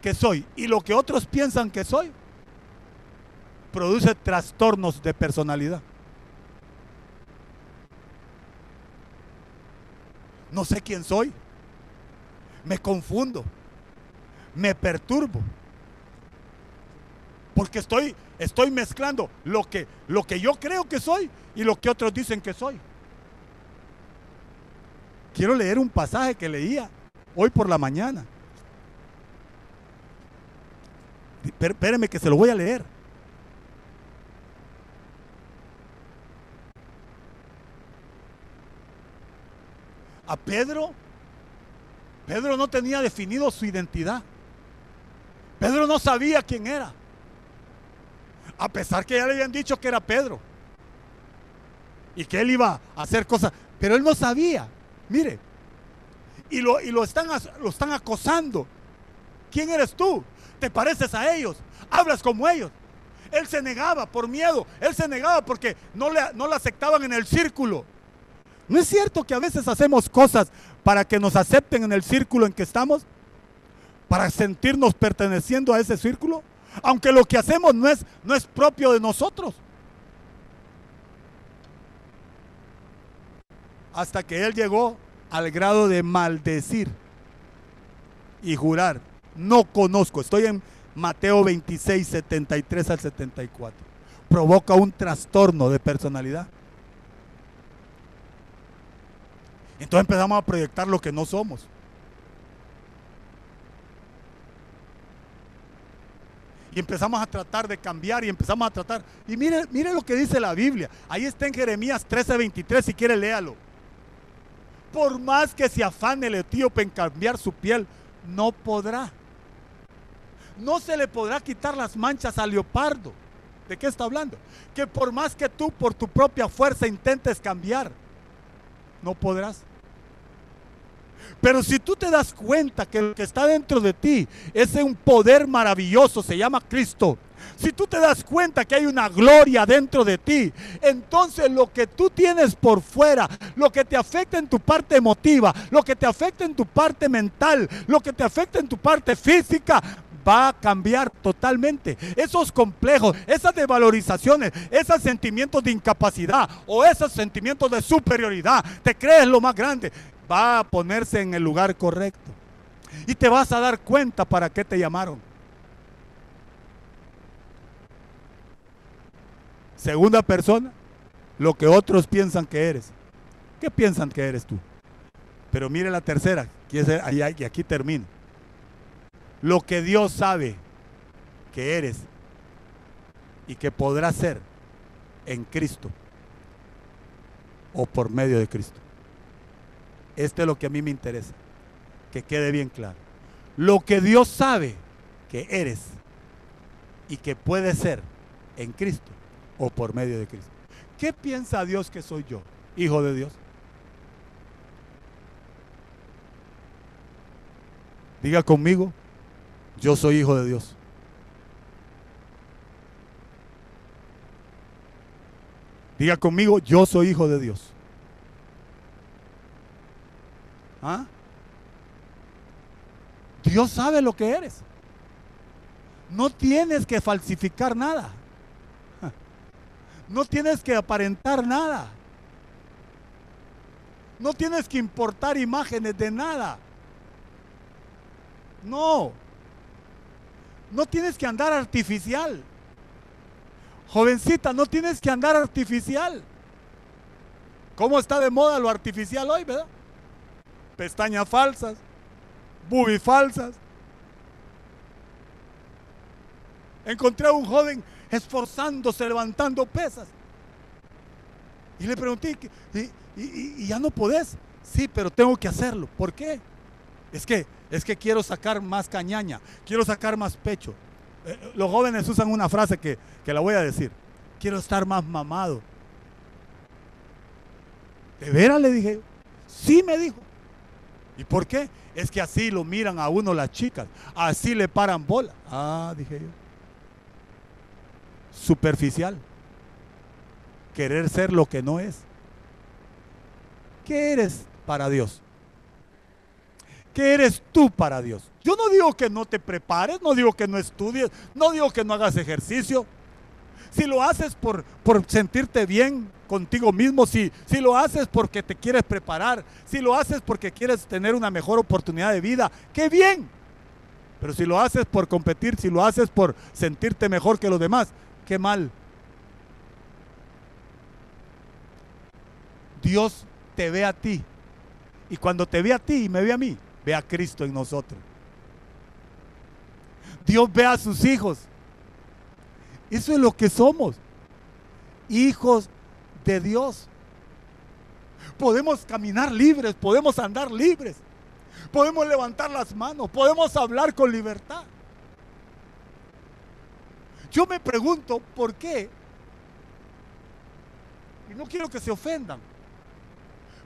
que soy y lo que otros piensan que soy, produce trastornos de personalidad. No sé quién soy. Me confundo. Me perturbo. Porque estoy, estoy mezclando lo que, lo que yo creo que soy y lo que otros dicen que soy. Quiero leer un pasaje que leía hoy por la mañana. Espéreme que se lo voy a leer. A Pedro, Pedro no tenía definido su identidad. Pedro no sabía quién era. A pesar que ya le habían dicho que era Pedro. Y que él iba a hacer cosas. Pero él no sabía. Mire, y lo, y lo, están, lo están acosando. ¿Quién eres tú? ¿Te pareces a ellos? ¿Hablas como ellos? Él se negaba por miedo. Él se negaba porque no le, no le aceptaban en el círculo. ¿No es cierto que a veces hacemos cosas para que nos acepten en el círculo en que estamos? Para sentirnos perteneciendo a ese círculo. Aunque lo que hacemos no es, no es propio de nosotros. hasta que él llegó al grado de maldecir y jurar, no conozco, estoy en Mateo 26, 73 al 74, provoca un trastorno de personalidad. Entonces empezamos a proyectar lo que no somos. Y empezamos a tratar de cambiar y empezamos a tratar. Y mire, mire lo que dice la Biblia. Ahí está en Jeremías 13, 23, si quiere léalo. Por más que se afane el etíope en cambiar su piel, no podrá. No se le podrá quitar las manchas al leopardo. ¿De qué está hablando? Que por más que tú por tu propia fuerza intentes cambiar, no podrás. Pero si tú te das cuenta que lo que está dentro de ti es un poder maravilloso, se llama Cristo, si tú te das cuenta que hay una gloria dentro de ti, entonces lo que tú tienes por fuera, lo que te afecta en tu parte emotiva, lo que te afecta en tu parte mental, lo que te afecta en tu parte física, va a cambiar totalmente. Esos complejos, esas devalorizaciones, esos sentimientos de incapacidad o esos sentimientos de superioridad, te crees lo más grande, va a ponerse en el lugar correcto. Y te vas a dar cuenta para qué te llamaron. Segunda persona, lo que otros piensan que eres. ¿Qué piensan que eres tú? Pero mire la tercera, y aquí termino. lo que Dios sabe que eres y que podrás ser en Cristo o por medio de Cristo. Este es lo que a mí me interesa, que quede bien claro. Lo que Dios sabe que eres y que puedes ser en Cristo o por medio de Cristo. ¿Qué piensa Dios que soy yo? Hijo de Dios. Diga conmigo, yo soy hijo de Dios. Diga conmigo, yo soy hijo de Dios. ¿Ah? Dios sabe lo que eres. No tienes que falsificar nada. No tienes que aparentar nada. No tienes que importar imágenes de nada. No. No tienes que andar artificial. Jovencita, no tienes que andar artificial. ¿Cómo está de moda lo artificial hoy, verdad? Pestañas falsas, boobies falsas. Encontré a un joven esforzándose, levantando pesas. Y le pregunté, ¿y, ya no podés? Sí, pero tengo que hacerlo. ¿Por qué? Es que, es que quiero sacar más cañaña, quiero sacar más pecho. Eh, los jóvenes usan una frase que, que la voy a decir. Quiero estar más mamado. ¿De veras le dije? Sí me dijo. ¿Y por qué? Es que así lo miran a uno las chicas. Así le paran bola. Ah, dije yo. Superficial. Querer ser lo que no es. ¿Qué eres para Dios? ¿Qué eres tú para Dios? Yo no digo que no te prepares, no digo que no estudies, no digo que no hagas ejercicio. Si lo haces por, por sentirte bien contigo mismo, si, si lo haces porque te quieres preparar, si lo haces porque quieres tener una mejor oportunidad de vida, qué bien. Pero si lo haces por competir, si lo haces por sentirte mejor que los demás, qué mal. Dios te ve a ti. Y cuando te ve a ti y me ve a mí, ve a Cristo en nosotros. Dios ve a sus hijos. Eso es lo que somos. Hijos de Dios. Podemos caminar libres, podemos andar libres, podemos levantar las manos, podemos hablar con libertad. Yo me pregunto por qué, y no quiero que se ofendan,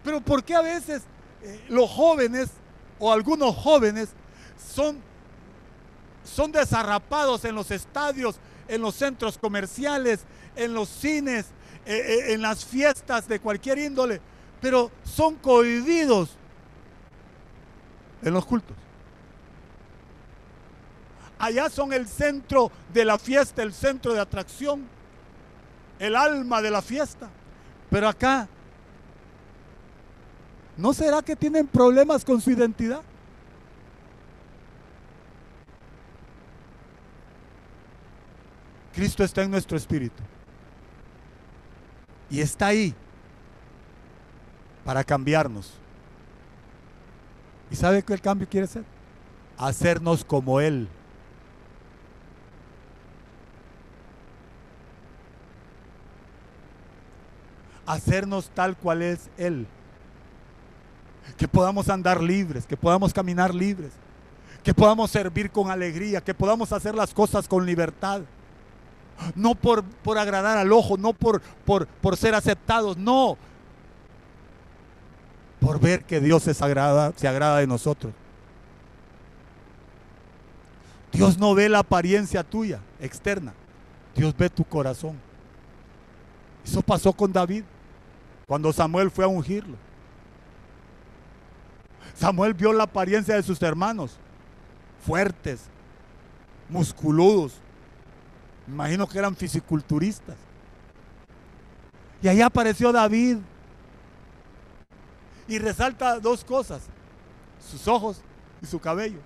pero por qué a veces eh, los jóvenes o algunos jóvenes son, son desarrapados en los estadios, en los centros comerciales, en los cines, eh, eh, en las fiestas de cualquier índole, pero son cohibidos en los cultos. Allá son el centro de la fiesta, el centro de atracción, el alma de la fiesta. Pero acá ¿No será que tienen problemas con su identidad? Cristo está en nuestro espíritu. Y está ahí para cambiarnos. ¿Y sabe qué el cambio quiere ser? Hacernos como Él. Hacernos tal cual es Él que podamos andar libres, que podamos caminar libres, que podamos servir con alegría, que podamos hacer las cosas con libertad. No por, por agradar al ojo, no por, por, por ser aceptados, no. Por ver que Dios se agrada, se agrada de nosotros. Dios no ve la apariencia tuya externa. Dios ve tu corazón. Eso pasó con David cuando Samuel fue a ungirlo. Samuel vio la apariencia de sus hermanos, fuertes, musculudos. Imagino que eran fisiculturistas. Y ahí apareció David. Y resalta dos cosas, sus ojos y su cabello.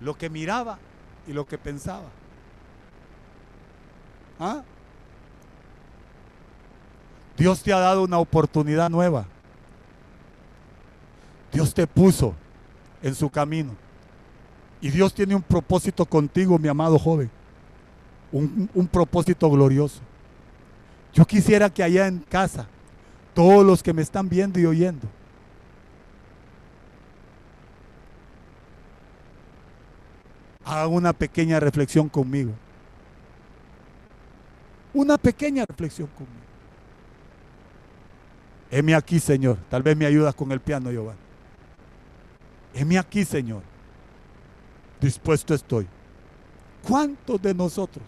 Lo que miraba y lo que pensaba. ¿Ah? Dios te ha dado una oportunidad nueva. Dios te puso en su camino. Y Dios tiene un propósito contigo, mi amado joven. Un, un propósito glorioso. Yo quisiera que allá en casa, todos los que me están viendo y oyendo, hagan una pequeña reflexión conmigo. Una pequeña reflexión conmigo. Heme aquí, Señor. Tal vez me ayudas con el piano, Giovanni. Heme aquí, Señor. Dispuesto estoy. ¿Cuántos de nosotros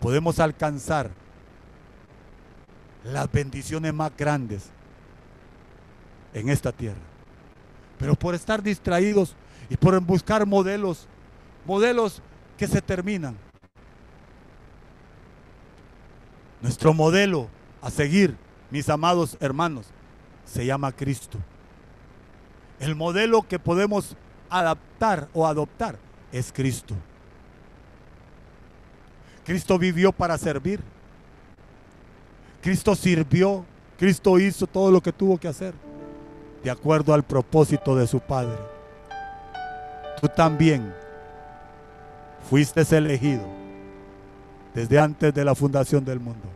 podemos alcanzar las bendiciones más grandes en esta tierra? Pero por estar distraídos y por buscar modelos, modelos que se terminan. Nuestro modelo a seguir, mis amados hermanos, se llama Cristo. El modelo que podemos adaptar o adoptar es Cristo. Cristo vivió para servir. Cristo sirvió. Cristo hizo todo lo que tuvo que hacer de acuerdo al propósito de su Padre. Tú también fuiste elegido desde antes de la fundación del mundo.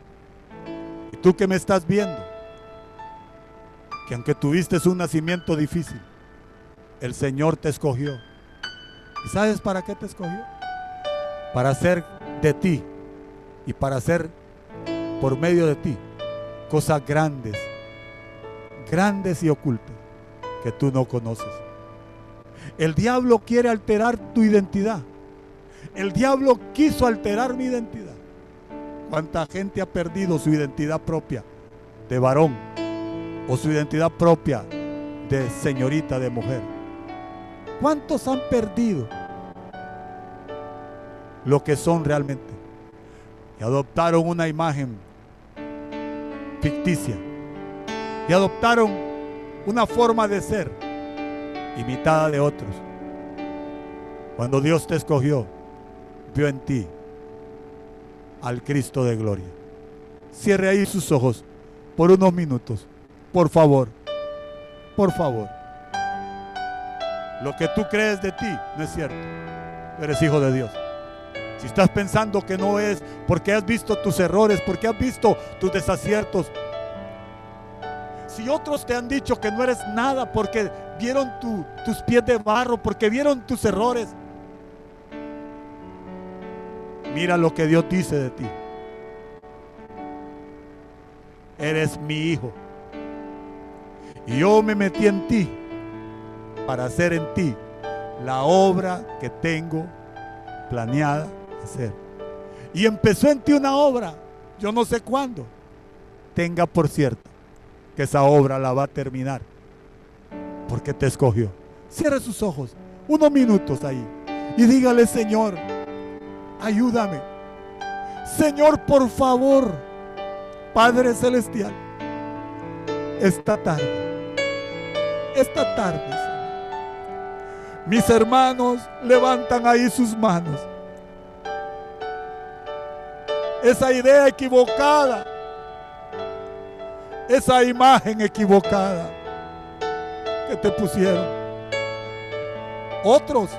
Y tú que me estás viendo, que aunque tuviste un nacimiento difícil, el Señor te escogió. ¿Y sabes para qué te escogió? Para hacer de ti y para hacer por medio de ti cosas grandes, grandes y ocultas que tú no conoces. El diablo quiere alterar tu identidad. El diablo quiso alterar mi identidad. ¿Cuánta gente ha perdido su identidad propia de varón o su identidad propia de señorita, de mujer? ¿Cuántos han perdido lo que son realmente? Y adoptaron una imagen ficticia. Y adoptaron una forma de ser imitada de otros. Cuando Dios te escogió, vio en ti al Cristo de gloria. Cierre ahí sus ojos por unos minutos. Por favor, por favor. Lo que tú crees de ti no es cierto. eres hijo de Dios. Si estás pensando que no es porque has visto tus errores, porque has visto tus desaciertos, si otros te han dicho que no eres nada porque vieron tus pies de barro, porque vieron tus errores, mira lo que Dios dice de ti. Eres mi hijo. Yo me metí en ti para hacer en ti la obra que tengo planeada hacer. Y empezó en ti una obra, yo no sé cuándo. Tenga por cierto que esa obra la va a terminar. Porque te escogió. Cierre sus ojos, unos minutos ahí. Y dígale, Señor, ayúdame. Señor, por favor, Padre Celestial, esta tarde, esta tarde, mis hermanos levantan ahí sus manos. Esa idea equivocada esa imagen equivocada que te pusieron. Otros.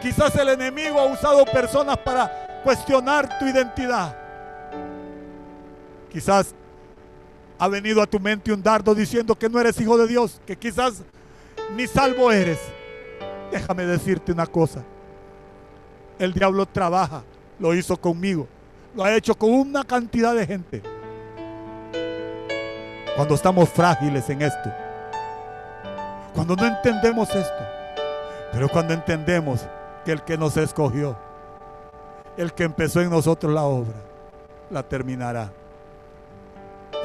Quizás el enemigo ha usado personas para cuestionar tu identidad. Quizás ha venido a tu mente un dardo diciendo que no eres hijo de Dios, que quizás ni salvo eres. Déjame decirte una cosa. El diablo trabaja, lo hizo conmigo lo ha hecho con una cantidad de gente. Cuando estamos frágiles en esto. Cuando no entendemos esto. Pero cuando entendemos que el que nos escogió, el que empezó en nosotros la obra, la terminará.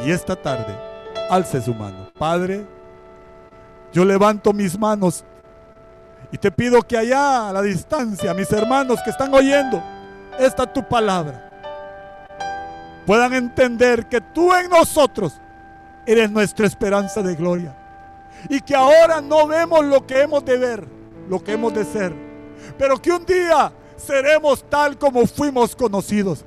Y esta tarde, alce su mano. Padre, yo levanto mis manos y te pido que allá a la distancia, mis hermanos que están oyendo esta tu palabra, puedan entender que tú en nosotros eres nuestra esperanza de gloria. Y que ahora no vemos lo que hemos de ver, lo que hemos de ser. Pero que un día seremos tal como fuimos conocidos.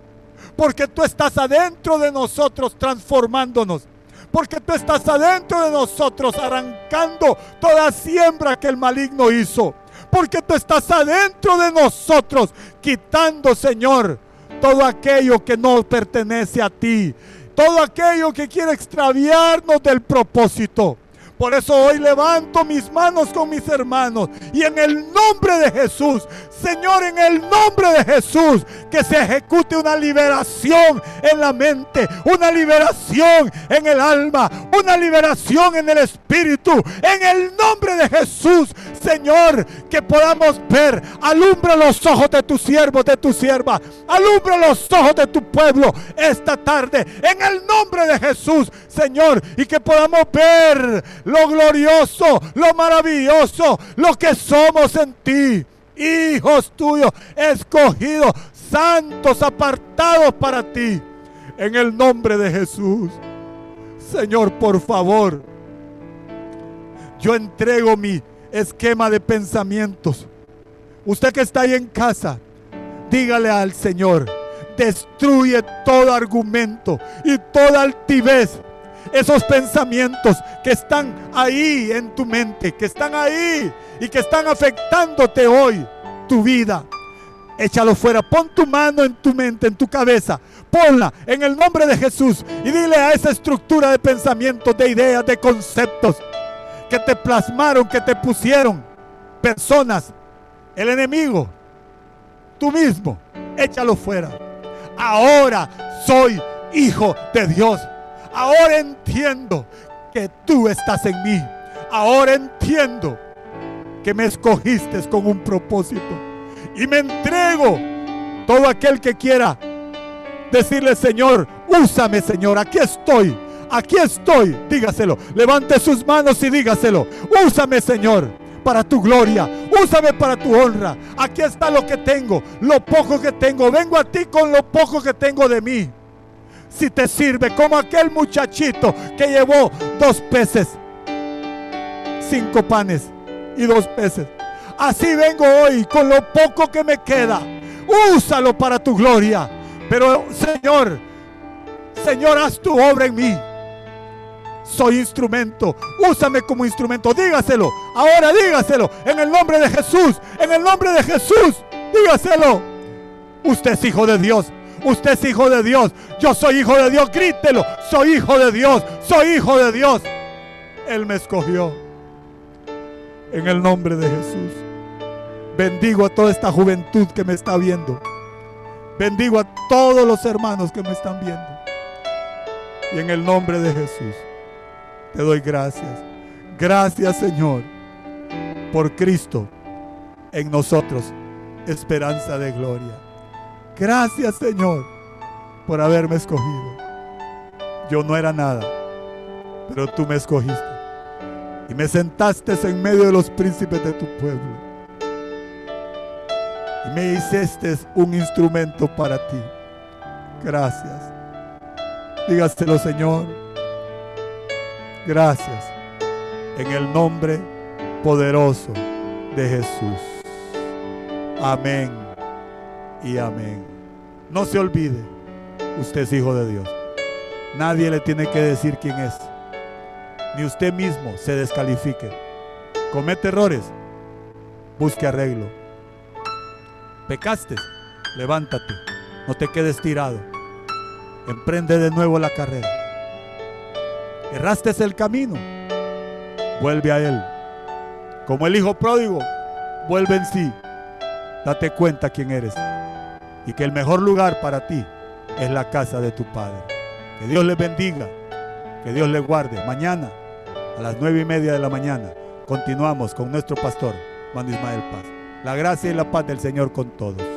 Porque tú estás adentro de nosotros transformándonos porque tú estás adentro de nosotros arrancando toda siembra que el maligno hizo. Porque tú estás adentro de nosotros quitando, Señor, todo aquello que no pertenece a ti. Todo aquello que quiere extraviarnos del propósito. Por eso hoy levanto mis manos con mis hermanos y en el nombre de Jesús, Señor, en el nombre de Jesús, que se ejecute una liberación en la mente, una liberación en el alma, una liberación en el espíritu. En el nombre de Jesús, Señor, que podamos ver, alumbra los ojos de tu siervo, de tu sierva, alumbra los ojos de tu pueblo esta tarde, en el nombre de Jesús, Señor, y que podamos ver lo glorioso, lo maravilloso, lo que somos en ti. Hijos tuyos, escogidos, santos, apartados para ti. En el nombre de Jesús. Señor, por favor, yo entrego mi esquema de pensamientos. Usted que está ahí en casa, dígale al Señor, destruye todo argumento y toda altivez esos pensamientos que están ahí en tu mente, que están ahí y que están afectándote hoy, tu vida. Échalo fuera, pon tu mano en tu mente, en tu cabeza, ponla en el nombre de Jesús y dile a esa estructura de pensamientos, de ideas, de conceptos que te plasmaron, que te pusieron personas, el enemigo, tú mismo, échalo fuera. Ahora soy hijo de Dios. Ahora entiendo que tú estás en mí. Ahora entiendo que me escogiste con un propósito. Y me entrego todo aquel que quiera decirle, Señor, úsame, Señor, aquí estoy. Aquí estoy, dígaselo. Levante sus manos y dígaselo. Úsame, Señor, para tu gloria. Úsame para tu honra. Aquí está lo que tengo, lo poco que tengo. Vengo a ti con lo poco que tengo de mí si te sirve, como aquel muchachito que llevó dos peces, cinco panes y dos peces. Así vengo hoy con lo poco que me queda. Úsalo para tu gloria. Pero Señor, Señor, haz tu obra en mí. Soy instrumento. Úsame como instrumento. Dígaselo. Ahora dígaselo. En el nombre de Jesús. En el nombre de Jesús. Dígaselo. Usted es hijo de Dios. Usted es hijo de Dios. Yo soy hijo de Dios. Grítelo. Soy hijo de Dios. Soy hijo de Dios. Él me escogió. En el nombre de Jesús. Bendigo a toda esta juventud que me está viendo. Bendigo a todos los hermanos que me están viendo. Y en el nombre de Jesús te doy gracias. Gracias Señor por Cristo en nosotros, esperanza de gloria. Gracias Señor por haberme escogido. Yo no era nada, pero tú me escogiste. Y me sentaste en medio de los príncipes de tu pueblo. Y me hiciste un instrumento para ti. Gracias. Dígaselo Señor. Gracias. En el nombre poderoso de Jesús. Amén y amén. No se olvide, usted es hijo de Dios. Nadie le tiene que decir quién es. Ni usted mismo se descalifique. Comete errores, busque arreglo. Pecaste, levántate, no te quedes tirado. Emprende de nuevo la carrera. Erraste el camino, vuelve a él. Como el hijo pródigo, vuelve en sí. Date cuenta quién eres y que el mejor lugar para ti es la casa de tu Padre. Que Dios les bendiga, que Dios les guarde. Mañana a las nueve y media de la mañana continuamos con nuestro pastor, Juan Ismael Paz. La gracia y la paz del Señor con todos.